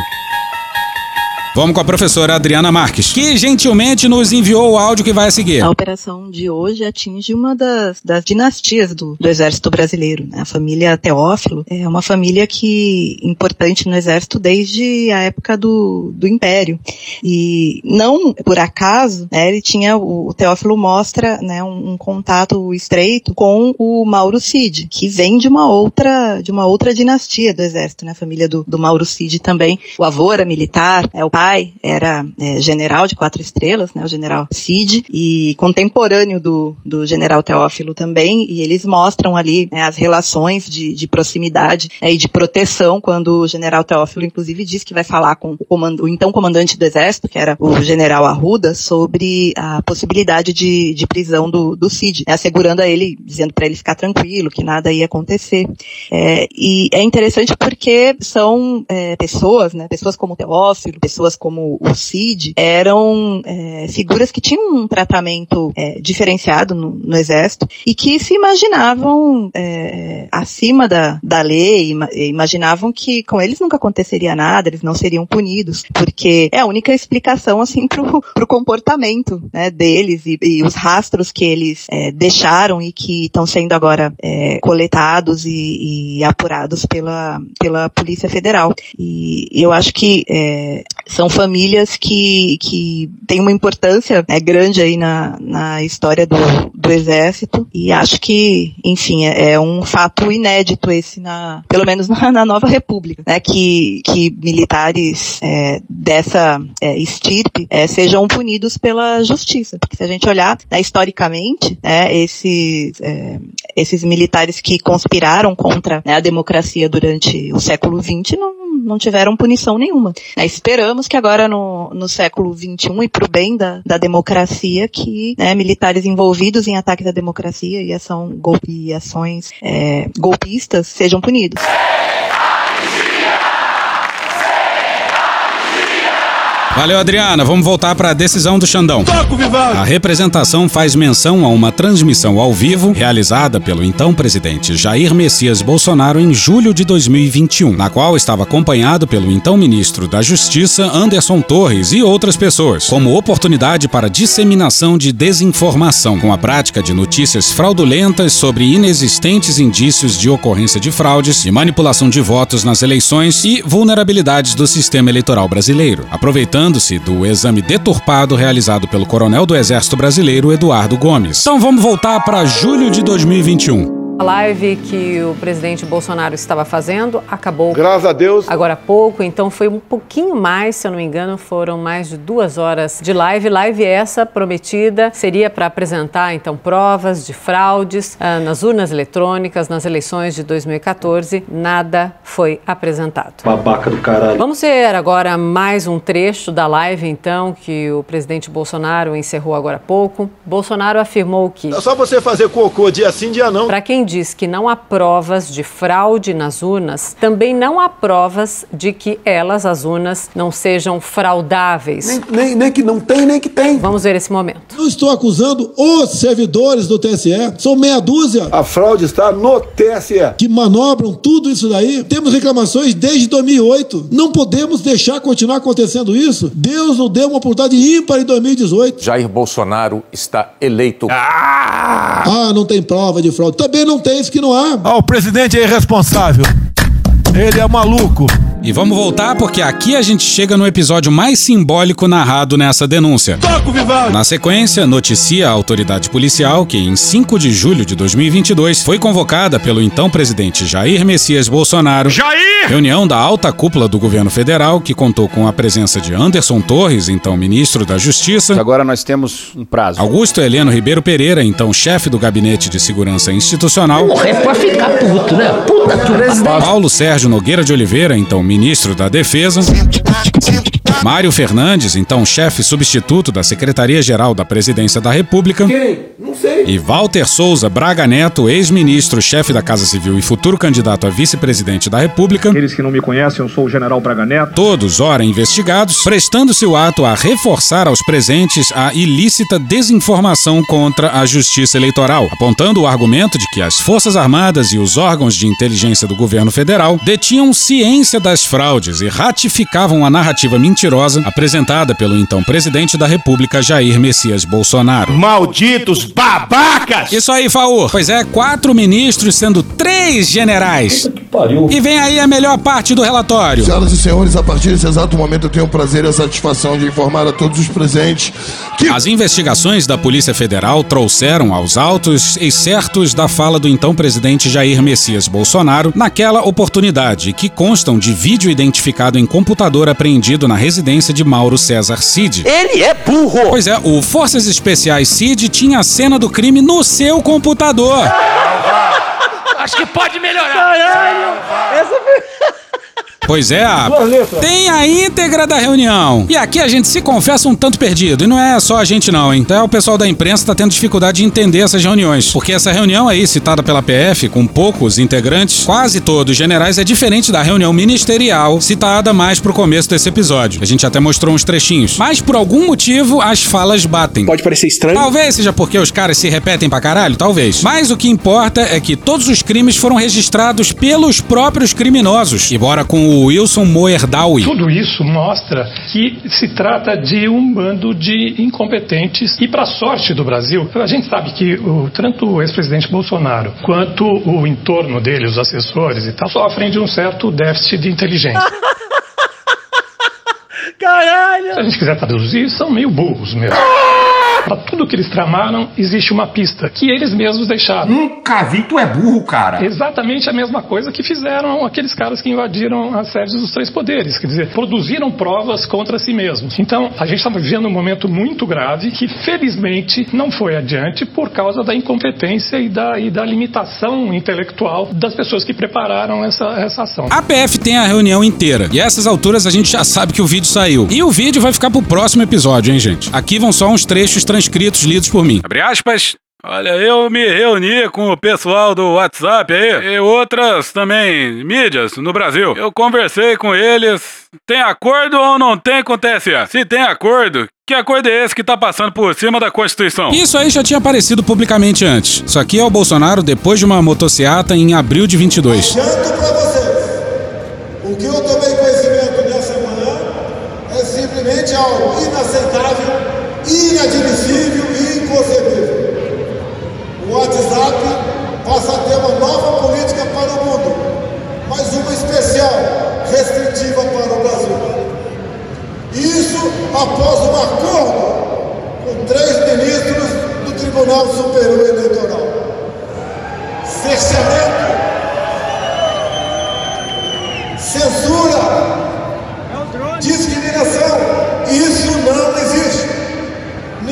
Vamos com a professora Adriana Marques, que gentilmente nos enviou o áudio que vai a seguir. A operação de hoje atinge uma das, das dinastias do, do Exército Brasileiro. né? A família Teófilo é uma família que importante no Exército desde a época do, do Império. E não por acaso, né, ele tinha o, o Teófilo mostra né, um, um contato estreito com o Mauro Cid, que vem de uma outra de uma outra dinastia do Exército, né? A família do, do Mauro Cid também. O avô era militar, é o pai era é, general de quatro estrelas, né, o general Cid, e contemporâneo do, do general Teófilo também, e eles mostram ali né, as relações de, de proximidade né, e de proteção, quando o general Teófilo, inclusive, diz que vai falar com o, comando, o então comandante do exército, que era o general Arruda, sobre a possibilidade de, de prisão do, do Cid, né, assegurando a ele, dizendo para ele ficar tranquilo, que nada ia acontecer. É, e é interessante porque são é, pessoas, né, pessoas como Teófilo, pessoas como o Cid eram é, figuras que tinham um tratamento é, diferenciado no, no, exército e que se imaginavam é, acima da, da lei, ima, imaginavam que com eles nunca aconteceria nada, eles não seriam punidos, porque é a única explicação assim pro, pro comportamento né, deles e, e, os rastros que eles é, deixaram e que estão sendo agora é, coletados e, e, apurados pela, pela Polícia Federal. E eu acho que é, são famílias que, que têm uma importância né, grande aí na, na história do, do exército. E acho que, enfim, é, é um fato inédito esse na, pelo menos na, na nova república, né, que, que militares é, dessa é, estirpe é, sejam punidos pela justiça, porque se a gente olhar né, historicamente, né, esses, é, esses militares que conspiraram contra né, a democracia durante o século XX não, não tiveram punição nenhuma. Né, esperamos que agora no, no século XXI e para o bem da, da democracia que né, militares envolvidos em ataques à democracia e, ação, golpe, e ações é, golpistas sejam punidos. Valeu, Adriana. Vamos voltar para a decisão do Xandão. Toco! A representação faz menção a uma transmissão ao vivo realizada pelo então presidente Jair Messias Bolsonaro em julho de 2021, na qual estava acompanhado pelo então ministro da Justiça Anderson Torres e outras pessoas, como oportunidade para disseminação de desinformação, com a prática de notícias fraudulentas sobre inexistentes indícios de ocorrência de fraudes e manipulação de votos nas eleições e vulnerabilidades do sistema eleitoral brasileiro, aproveitando-se do exame deturpado realizado pelo coronel do Exército Brasileiro Eduardo Gomes. Então vamos voltar para julho de 2021. A live que o presidente Bolsonaro estava fazendo acabou. Graças a Deus. Agora há pouco, então foi um pouquinho mais, se eu não me engano, foram mais de duas horas de live. Live essa prometida seria para apresentar então provas de fraudes ah, nas urnas eletrônicas nas eleições de 2014. Nada foi apresentado. Babaca do caralho. Vamos ver agora mais um trecho da live então que o presidente Bolsonaro encerrou agora há pouco. Bolsonaro afirmou que É só você fazer cocô dia sim, dia não. para quem diz que não há provas de fraude nas urnas, também não há provas de que elas, as urnas, não sejam fraudáveis. Nem, nem, nem que não tem, nem que tem. Vamos ver esse momento. Não estou acusando os servidores do TSE. São meia dúzia. A fraude está no TSE. Que manobram tudo isso daí. Temos reclamações desde 2008. Não podemos deixar continuar acontecendo isso. Deus nos deu uma oportunidade ímpar em 2018. Jair Bolsonaro está eleito. Ah, não tem prova de fraude. Também não tem isso que não há. O presidente é irresponsável. Ele é maluco. E vamos voltar porque aqui a gente chega no episódio mais simbólico narrado nessa denúncia. Toco, Vivaldi! Na sequência, noticia a autoridade policial que, em 5 de julho de 2022, foi convocada pelo então presidente Jair Messias Bolsonaro. Jair! Reunião da alta cúpula do governo federal, que contou com a presença de Anderson Torres, então ministro da Justiça. Agora nós temos um prazo. Augusto Heleno Ribeiro Pereira, então chefe do Gabinete de Segurança Institucional. Porra, é pra ficar puto, né? Puta que Paulo Sérgio Nogueira de Oliveira, então ministro da Defesa. Mário Fernandes, então chefe substituto da Secretaria-Geral da Presidência da República. Quem? Sei. E Walter Souza Braga Neto, ex-ministro, chefe da Casa Civil e futuro candidato a vice-presidente da República. Aqueles que não me conhecem, eu sou o general Braga Neto. Todos, ora, investigados, prestando-se o ato a reforçar aos presentes a ilícita desinformação contra a justiça eleitoral, apontando o argumento de que as Forças Armadas e os órgãos de inteligência do governo federal detinham ciência das fraudes e ratificavam a narrativa mentirosa apresentada pelo então presidente da República, Jair Messias Bolsonaro. Malditos babacas! Isso aí, Faur. Pois é, quatro ministros sendo três generais. Pariu. E vem aí a melhor parte do relatório. Senhoras e senhores, a partir desse exato momento eu tenho o prazer e a satisfação de informar a todos os presentes que As investigações da Polícia Federal trouxeram aos autos excertos da fala do então presidente Jair Messias Bolsonaro naquela oportunidade, que constam de vídeo identificado em computador apreendido na residência de Mauro César Cid. Ele é burro! Pois é, o Forças Especiais Cid tinha a cena do crime no seu computador. Acho que pode melhorar. Caralho! Pois é, a- Duas letras. tem a íntegra da reunião. E aqui a gente se confessa um tanto perdido. E não é só a gente não, hein? Até o pessoal da imprensa tá tendo dificuldade de entender essas reuniões. Porque essa reunião aí, citada pela PF, com poucos integrantes, quase todos generais, é diferente da reunião ministerial, citada mais pro começo desse episódio. A gente até mostrou uns trechinhos. Mas por algum motivo, as falas batem. Pode parecer estranho. Talvez seja porque os caras se repetem pra caralho, talvez. Mas o que importa é que todos os crimes foram registrados pelos próprios criminosos. Embora com o Wilson Moerdawi. Tudo isso mostra que se trata de um bando de incompetentes e, para sorte do Brasil, a gente sabe que o, tanto o ex-presidente Bolsonaro quanto o entorno dele, os assessores e tal, sofrem de um certo déficit de inteligência. Caralho! Se a gente quiser traduzir, são meio burros mesmo. Para tudo que eles tramaram, existe uma pista que eles mesmos deixaram. Nunca vi, tu é burro, cara. Exatamente a mesma coisa que fizeram aqueles caras que invadiram as sedes dos três poderes. Quer dizer, produziram provas contra si mesmos. Então, a gente estava vivendo um momento muito grave que, felizmente, não foi adiante por causa da incompetência e da, e da limitação intelectual das pessoas que prepararam essa, essa ação. A PF tem a reunião inteira. E a essas alturas a gente já sabe que o vídeo saiu. E o vídeo vai ficar pro próximo episódio, hein, gente? Aqui vão só uns trechos transcritos lidos por mim. Abre aspas. Olha, eu me reuni com o pessoal do WhatsApp aí e outras também mídias no Brasil. Eu conversei com eles. Tem acordo ou não tem com o TSE? Se tem acordo, que acordo é esse que tá passando por cima da Constituição? Isso aí já tinha aparecido publicamente antes. Isso aqui é o Bolsonaro depois de uma motociata em abril de 22. Adianto para vocês. O que eu tomei conhecimento nessa manhã é simplesmente algo inaceitável, inadmissível e inconcebível. O WhatsApp passa a ter uma nova política para o mundo, mas uma especial, restritiva para o Brasil. Isso após um acordo com três ministros do Tribunal Superior Eleitoral. Cerceamento, censura, discriminação, não existe.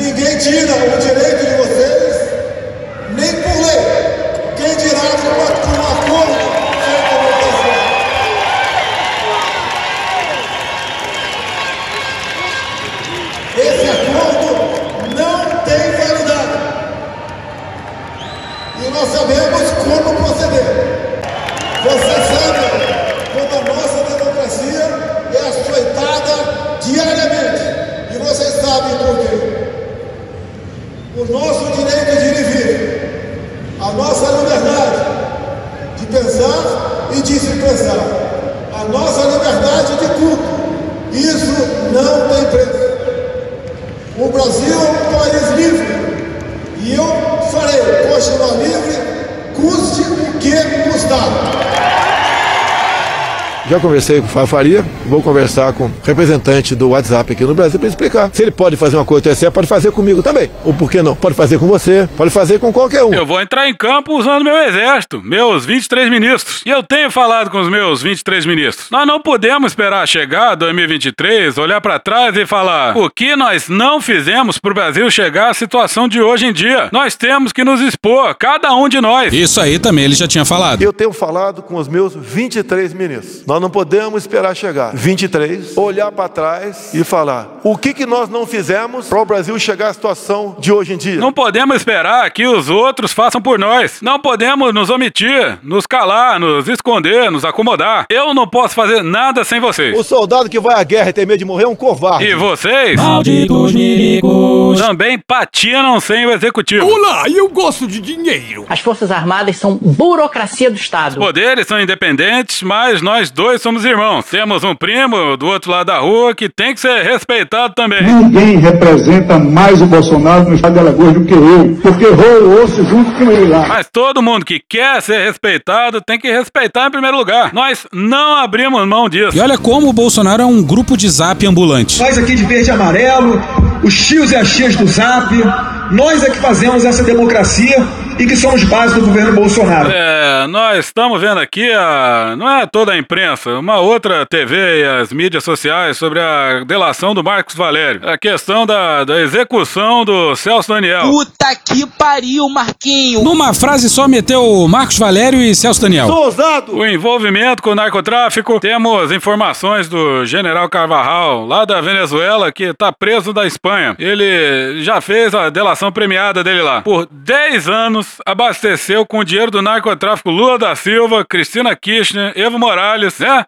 Ninguém tira o direito de vocês, nem por lei. Quem dirá que com um acordo no TSE. Esse acordo não tem validade. E nós sabemos como proceder. Vocês sabem como a nossa democracia é açoitada diariamente. E vocês sabem por quê. O nosso direito de vir, a nossa liberdade de pensar e de se pensar, a nossa liberdade de culto, isso não tem preço. O Brasil é um país livre e eu farei continuar livre, custe o que custar. Já conversei com o Fábio Faria, vou conversar com o representante do WhatsApp aqui no Brasil para explicar. Se ele pode fazer uma coisa TSE, pode fazer comigo também. Ou por que não? Pode fazer com você, pode fazer com qualquer um. Eu vou entrar em campo usando meu exército, meus 23 ministros. E eu tenho falado com os meus 23 ministros. Nós não podemos esperar chegar 2023, olhar para trás e falar o que nós não fizemos para o Brasil chegar à situação de hoje em dia. Nós temos que nos expor, cada um de nós. Isso aí também ele já tinha falado. Eu tenho falado com os meus 23 ministros. Nós não podemos esperar chegar 23, olhar para trás e falar o que, que nós não fizemos para o Brasil chegar à situação de hoje em dia. Não podemos esperar que os outros façam por nós. Não podemos nos omitir, nos calar, nos esconder, nos acomodar. Eu não posso fazer nada sem vocês. O soldado que vai à guerra e tem medo de morrer é um covarde. E vocês? Malditos milicos. Também patinam sem o executivo. Olá, eu gosto de dinheiro. As Forças Armadas são burocracia do Estado. Os poderes são independentes, mas nós dois somos irmãos. Temos um primo do outro lado da rua que tem que ser respeitado também. Ninguém representa mais o Bolsonaro no estado de Alagoas do que eu, porque rolo o osso junto com ele lá. Mas todo mundo que quer ser respeitado tem que respeitar em primeiro lugar. Nós não abrimos mão disso. E olha como o Bolsonaro é um grupo de zap ambulante. Nós aqui de verde e amarelo, os tios e as tias do Zap, nós é que fazemos essa democracia e que somos base do governo Bolsonaro. É, nós estamos vendo aqui, a, não é toda a imprensa, uma outra TV e as mídias sociais sobre a delação do Marcos Valério. A questão da, da execução do Celso Daniel. Puta que pariu, Marquinho. Numa frase só meteu Marcos Valério e Celso Daniel. Sou ousado! O envolvimento com o narcotráfico. Temos informações do general Carvajal, lá da Venezuela, que tá preso da Espanha. Ele já fez a delação premiada dele lá. Por 10 anos, abasteceu com o dinheiro do narcotráfico Lula da Silva, Cristina Kirchner, Evo Morales, né?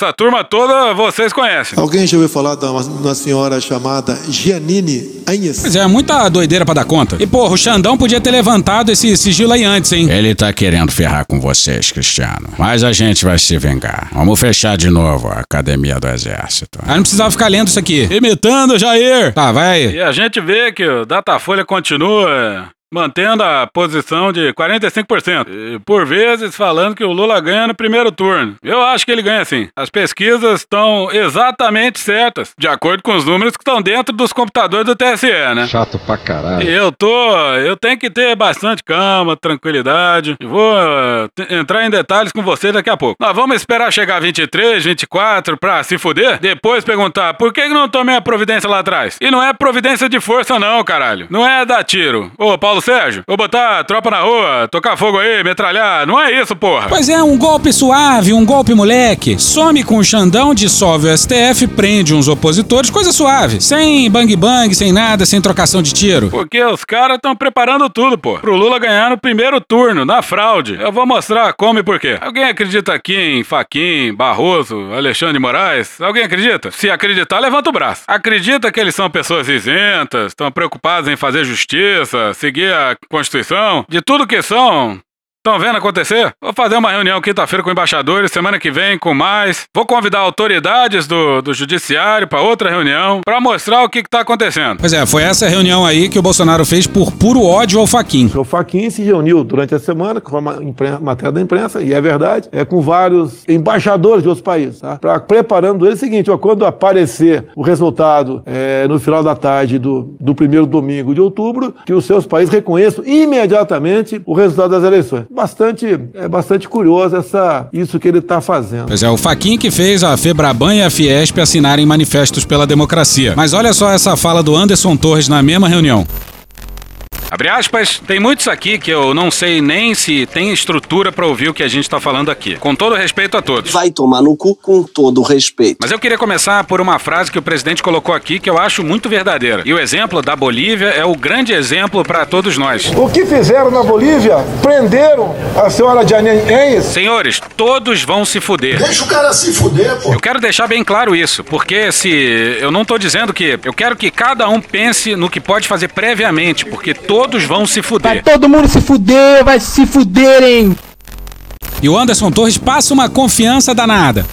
Essa turma toda vocês conhecem. Alguém já ouviu falar de uma, uma senhora chamada Giannini Agnes? Pois é, muita doideira pra dar conta. E, porra, o Xandão podia ter levantado esse sigilo aí antes, hein? Ele tá querendo ferrar com vocês, Cristiano. Mas a gente vai se vingar. Vamos fechar de novo a Academia do Exército. Ah, não precisava ficar lendo isso aqui. Imitando, Jair. Tá, vai aí. E a gente vê que o Datafolha continua mantendo a posição de 45%. E por vezes falando que o Lula ganha no primeiro turno. Eu acho que ele ganha sim. As pesquisas estão exatamente certas, de acordo com os números que estão dentro dos computadores do TSE, né? Chato pra caralho. Eu tô, eu tenho que ter bastante calma, tranquilidade. Vou t- entrar em detalhes com você daqui a pouco. Nós vamos esperar chegar 23, 24 pra se fuder, depois perguntar por que não tomei a providência lá atrás. E não é providência de força não, caralho. Não é dar tiro. Ô, Paulo Paulo Sérgio? Vou botar tropa na rua, tocar fogo aí, metralhar. Não é isso, porra. Pois é, um golpe suave, um golpe moleque. Some com o Xandão, dissolve o STF, prende uns opositores, coisa suave. Sem bang bang, sem nada, sem trocação de tiro. Porque os caras estão preparando tudo, pô. Pro Lula ganhar no primeiro turno, na fraude. Eu vou mostrar como e por quê. Alguém acredita aqui em Faquim, Barroso, Alexandre de Moraes? Alguém acredita? Se acreditar, levanta o braço. Acredita que eles são pessoas isentas, estão preocupados em fazer justiça, seguir a Constituição? De tudo que são, Estão vendo acontecer? Vou fazer uma reunião quinta-feira com embaixadores, semana que vem com mais. Vou convidar autoridades do, do judiciário para outra reunião para mostrar o que está acontecendo. Pois é, foi essa reunião aí que o Bolsonaro fez por puro ódio ao Faquin. O Faquin se reuniu durante a semana, com a matéria da imprensa, e é verdade, é com vários embaixadores de outros países, tá? Pra, preparando ele o seguinte, ó, quando aparecer o resultado é, no final da tarde do, do primeiro domingo de outubro, que os seus países reconheçam imediatamente o resultado das eleições bastante, é bastante curioso essa, isso que ele está fazendo. Pois é, o Faquin que fez a Febraban e a Fiesp assinarem manifestos pela democracia. Mas olha só essa fala do Anderson Torres na mesma reunião. Abre aspas, tem muitos aqui que eu não sei nem se tem estrutura para ouvir o que a gente tá falando aqui. Com todo respeito a todos. Vai tomar no cu com todo respeito. Mas eu queria começar por uma frase que o presidente colocou aqui que eu acho muito verdadeira. E o exemplo da Bolívia é o grande exemplo para todos nós. O que fizeram na Bolívia? Prenderam a senhora Janine Senhores, todos vão se fuder. Deixa o cara se fuder, pô. Eu quero deixar bem claro isso, porque se eu não tô dizendo que eu quero que cada um pense no que pode fazer previamente, porque todos todos vão se fuder. Vai todo mundo se fuder, vai se fuderem. E o Anderson Torres passa uma confiança danada.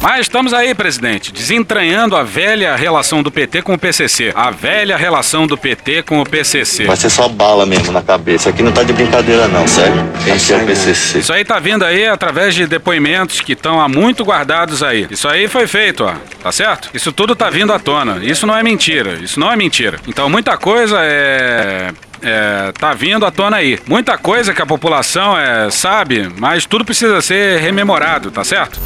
Mas estamos aí, presidente, desentranhando a velha relação do PT com o PCC. A velha relação do PT com o PCC. Vai ser só bala mesmo na cabeça. Aqui não tá de brincadeira não, sério. Esse é o PCC. Isso aí tá vindo aí através de depoimentos que estão há muito guardados aí. Isso aí foi feito, ó. Tá certo? Isso tudo tá vindo à tona. Isso não é mentira. Isso não é mentira. Então muita coisa é é, tá vindo à tona aí. Muita coisa que a população é, sabe, mas tudo precisa ser rememorado, tá certo?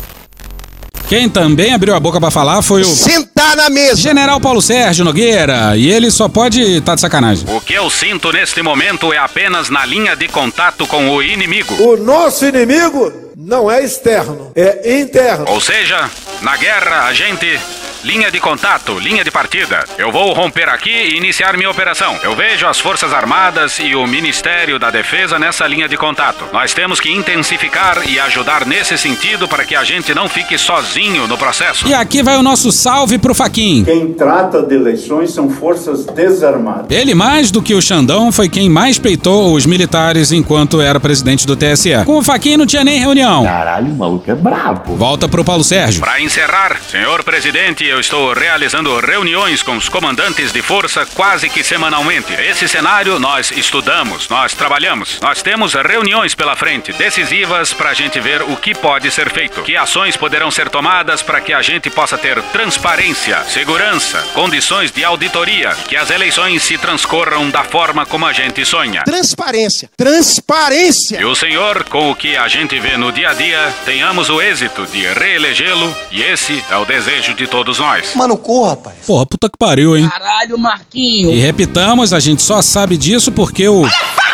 Quem também abriu a boca para falar foi o. Sentar na mesa! General Paulo Sérgio Nogueira. E ele só pode estar tá de sacanagem. O que eu sinto neste momento é apenas na linha de contato com o inimigo. O nosso inimigo não é externo, é interno. Ou seja, na guerra a gente Linha de contato, linha de partida. Eu vou romper aqui e iniciar minha operação. Eu vejo as Forças Armadas e o Ministério da Defesa nessa linha de contato. Nós temos que intensificar e ajudar nesse sentido para que a gente não fique sozinho no processo. E aqui vai o nosso salve pro Faquin. Quem trata de eleições são forças desarmadas. Ele, mais do que o Xandão, foi quem mais peitou os militares enquanto era presidente do TSE. Com o Faquin não tinha nem reunião. Caralho, o maluco é brabo. Volta pro Paulo Sérgio. Para encerrar, senhor presidente, eu estou realizando reuniões com os comandantes de força quase que semanalmente. Esse cenário nós estudamos, nós trabalhamos. Nós temos reuniões pela frente, decisivas para a gente ver o que pode ser feito. Que ações poderão ser tomadas para que a gente possa ter transparência, segurança, condições de auditoria, que as eleições se transcorram da forma como a gente sonha. Transparência, transparência! E o senhor, com o que a gente vê no dia a dia, tenhamos o êxito de reelegê-lo, e esse é o desejo de todos nós. Mano, corra, rapaz. Porra, puta que pariu, hein? Caralho, Marquinho. E repitamos, a gente só sabe disso porque o.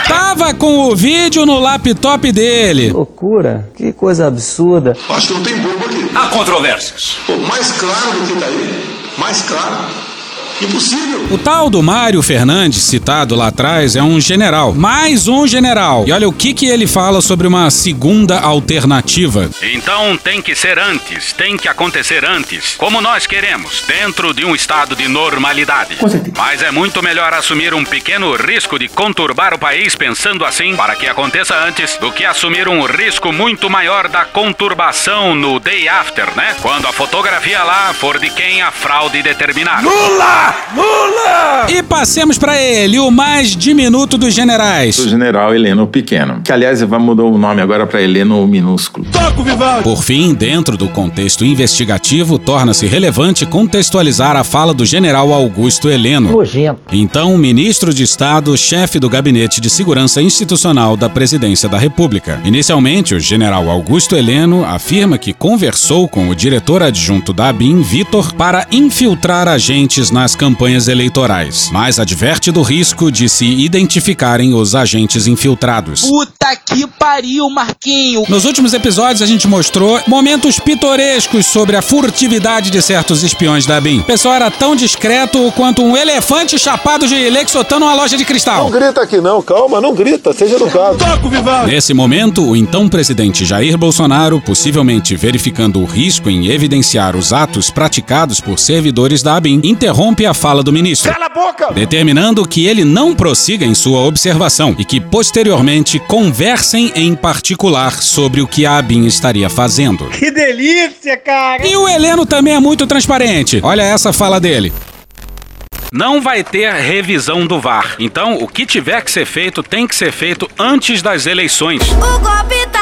Tava com o vídeo no laptop dele. Loucura. Que coisa absurda. Acho que não tem bobo aqui. Há controvérsias. Pô, mais claro do que tá aí. Mais claro. Impossível. O tal do Mário Fernandes, citado lá atrás, é um general. Mais um general. E olha o que, que ele fala sobre uma segunda alternativa. Então tem que ser antes, tem que acontecer antes, como nós queremos, dentro de um estado de normalidade. Mas é muito melhor assumir um pequeno risco de conturbar o país pensando assim, para que aconteça antes, do que assumir um risco muito maior da conturbação no day after, né? Quando a fotografia lá for de quem a fraude determinar. Lula! Lula! E passemos para ele, o mais diminuto dos generais. O general Heleno Pequeno. Que, aliás, vai mudar o nome agora para Heleno Minúsculo. Toco, Vivaldi! Por fim, dentro do contexto investigativo, torna-se relevante contextualizar a fala do general Augusto Heleno. Nojento. Então, ministro de Estado, chefe do Gabinete de Segurança Institucional da Presidência da República. Inicialmente, o general Augusto Heleno afirma que conversou com o diretor adjunto da ABIN, Vitor, para infiltrar agentes nas campanhas eleitorais mas adverte do risco de se identificarem os agentes infiltrados. Puta que pariu, Marquinho. Nos últimos episódios, a gente mostrou momentos pitorescos sobre a furtividade de certos espiões da BIM. O pessoal era tão discreto quanto um elefante chapado de Lexotan numa loja de cristal. Não grita aqui não, calma, não grita, seja educado. Toco, Vivaldi! Nesse momento, o então presidente Jair Bolsonaro, possivelmente verificando o risco em evidenciar os atos praticados por servidores da ABIN, interrompe a fala do ministro. Cala a boca! Determinando que ele não prossiga em sua observação e que posteriormente conversem em particular sobre o que a ABIN estaria fazendo. Que delícia, cara! E o Heleno também é muito transparente. Olha essa fala dele. Não vai ter revisão do VAR. Então, o que tiver que ser feito tem que ser feito antes das eleições. O golpe tá.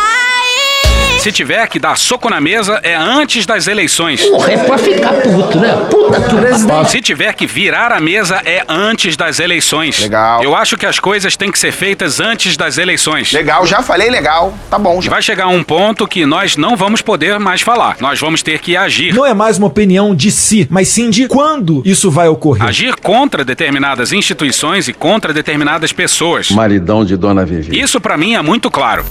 Se tiver que dar soco na mesa, é antes das eleições. Porra, é pra ficar puto, né? Puta que presidente. Se tiver que virar a mesa, é antes das eleições. Legal. Eu acho que as coisas têm que ser feitas antes das eleições. Legal, já falei legal. Tá bom. Já. Vai chegar um ponto que nós não vamos poder mais falar. Nós vamos ter que agir. Não é mais uma opinião de si, mas sim de quando isso vai ocorrer. Agir contra determinadas instituições e contra determinadas pessoas. Maridão de Dona Vivi. Isso pra mim é muito claro.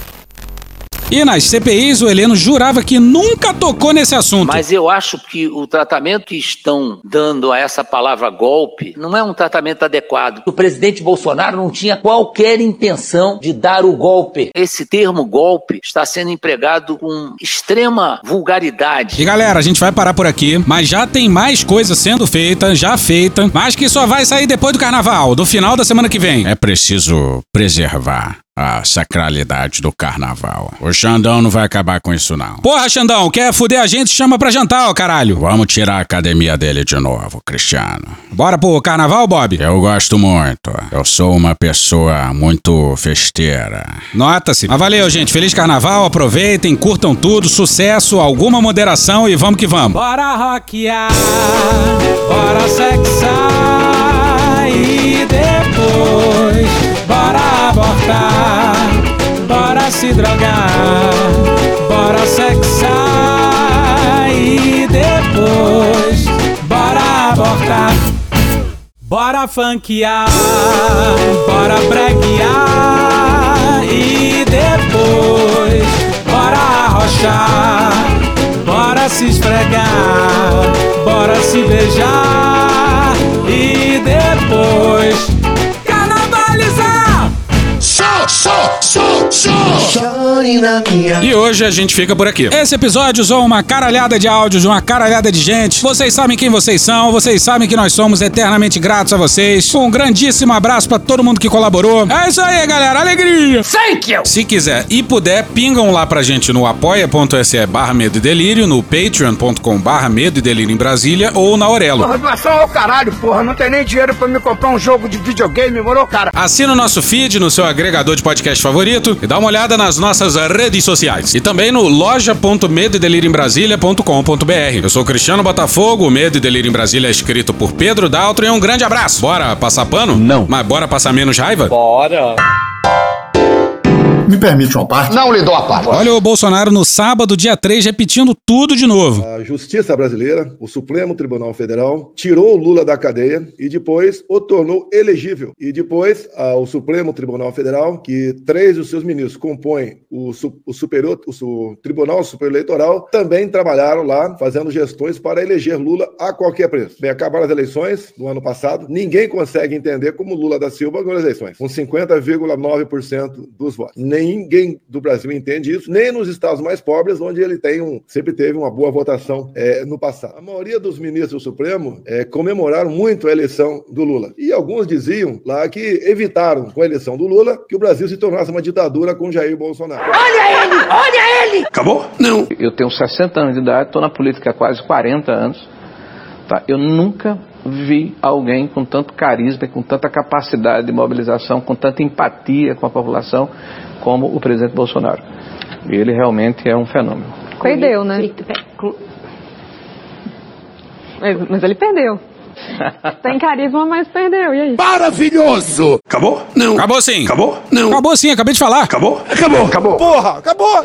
E nas CPIs, o Heleno jurava que nunca tocou nesse assunto. Mas eu acho que o tratamento que estão dando a essa palavra golpe não é um tratamento adequado. O presidente Bolsonaro não tinha qualquer intenção de dar o golpe. Esse termo golpe está sendo empregado com extrema vulgaridade. E galera, a gente vai parar por aqui, mas já tem mais coisa sendo feita, já feita, mas que só vai sair depois do carnaval, do final da semana que vem. É preciso preservar a sacralidade do carnaval. O Xandão não vai acabar com isso, não. Porra, Xandão, quer fuder a gente? Chama pra jantar, ó caralho. Vamos tirar a academia dele de novo, Cristiano. Bora pro carnaval, Bob? Eu gosto muito. Eu sou uma pessoa muito festeira. Nota-se. Mas valeu, gente. Feliz carnaval, aproveitem, curtam tudo, sucesso, alguma moderação e vamos que vamos. Bora rockear, bora sexar e depois bora abortar, bora se drogar, bora sexar e depois bora abortar. Bora funkear, bora breguear e depois bora arrochar, bora se esfregar, bora se beijar e depois E hoje a gente fica por aqui. Esse episódio usou uma caralhada de áudios de uma caralhada de gente. Vocês sabem quem vocês são, vocês sabem que nós somos eternamente gratos a vocês. Um grandíssimo abraço pra todo mundo que colaborou. É isso aí, galera. Alegria! Thank you! Se quiser e puder, pingam lá pra gente no apoia.se barra medo e delírio, no patreon.com barra medo e delírio em Brasília ou na Aurelo. Porra, doação ao caralho, porra. Não tem nem dinheiro pra me comprar um jogo de videogame, moro, cara? Assina o nosso feed no seu agregador de podcast favorito e dá uma olhada nas nossas redes sociais. E também no loja.medoedelirioembrasilha.com.br. Eu sou Cristiano Botafogo, o Medo e Delírio em Brasília é escrito por Pedro Daltro e um grande abraço. Bora passar pano? Não. Mas bora passar menos raiva? Bora! Me permite uma parte? Não lhe dou a parte. Olha o Bolsonaro no sábado, dia 3, repetindo tudo de novo. A Justiça Brasileira, o Supremo Tribunal Federal, tirou o Lula da cadeia e depois o tornou elegível. E depois ah, o Supremo Tribunal Federal, que três dos seus ministros compõem o, o, superior, o su Tribunal Superior Eleitoral, também trabalharam lá fazendo gestões para eleger Lula a qualquer preço. Bem, acabaram as eleições no ano passado, ninguém consegue entender como Lula da Silva ganhou as eleições, com 50,9% dos votos. Ninguém do Brasil entende isso, nem nos estados mais pobres, onde ele tem um, sempre teve uma boa votação é, no passado. A maioria dos ministros do Supremo é, comemoraram muito a eleição do Lula. E alguns diziam lá que evitaram, com a eleição do Lula, que o Brasil se tornasse uma ditadura com Jair Bolsonaro. Olha ele! Olha ele! Acabou? Não. Eu tenho 60 anos de idade, estou na política há quase 40 anos. Tá? Eu nunca vi alguém com tanto carisma, com tanta capacidade de mobilização, com tanta empatia com a população como o presidente Bolsonaro. Ele realmente é um fenômeno. Perdeu, né? Mas, mas ele perdeu. Tem carisma, mas perdeu. E aí? Maravilhoso! Acabou? Não. Acabou sim. Acabou? Não. Acabou sim, acabei de falar. Acabou? Acabou. Acabou. Porra, acabou.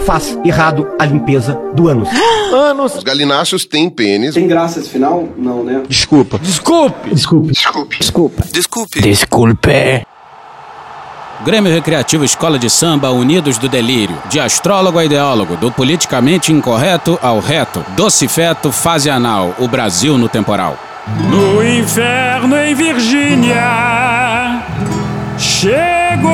faz errado a limpeza do ânus. Anos. Os galináceos têm pênis. Tem graça esse final? Não, né? Desculpa. Desculpe. Desculpe. Desculpe. Desculpa. Desculpe. Desculpe. Grêmio Recreativo Escola de Samba Unidos do Delírio. De astrólogo a ideólogo, do politicamente incorreto ao reto. Doce feto, fase anal. O Brasil no temporal. No inferno em Virgínia chegou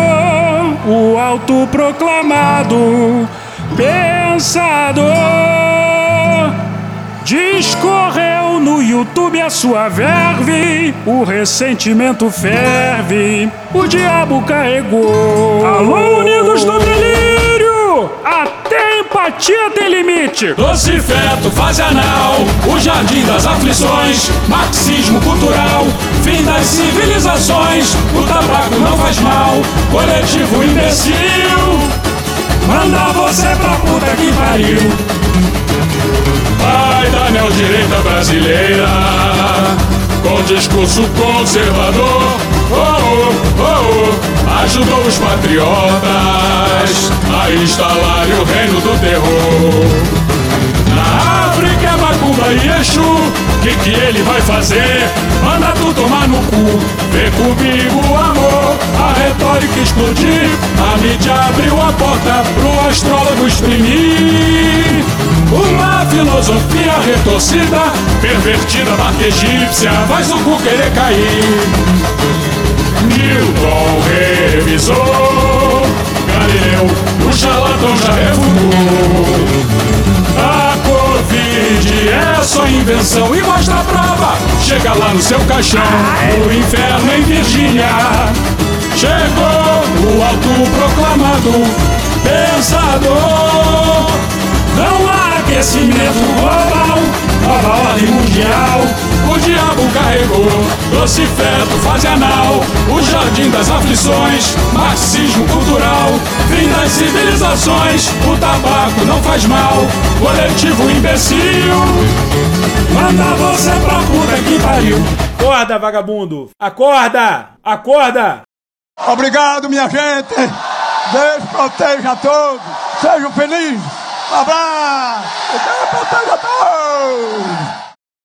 o autoproclamado pensador. Discorreu no YouTube a sua verve, o ressentimento ferve, o diabo carregou. Alô, unidos do delírio! Até empatia tem limite. Doce feto, fase anal, o jardim das aflições, marxismo cultural, fim das civilizações. O tabaco não faz mal, coletivo imbecil. Manda você pra puta que pariu. Vai da neodireita brasileira Com discurso conservador oh, oh, oh, Ajudou os patriotas A instalar o reino do terror Macumba e Exu Que que ele vai fazer? Manda tu tomar no cu. Vem comigo, amor. A retórica explodir. A mídia abriu a porta Pro astrólogo exprimir. Uma filosofia retorcida Pervertida, marca egípcia. Faz o cu querer cair. Newton revisou. Galileu, o charlatão já refutou é só invenção e mostra a prova. Chega lá no seu caixão, o inferno em Virgínia. Chegou o autoproclamado pensador. Não há aquecimento global, nova ordem mundial. O diabo carregou, doce feto, fase anal. O jardim das aflições, marxismo cultural. Fim das civilizações, o tabaco não faz mal. Coletivo imbecil, manda você pra puta que pariu. Acorda, vagabundo! Acorda! Acorda! Obrigado, minha gente. Deus proteja a todos. Sejam felizes. Um abraço.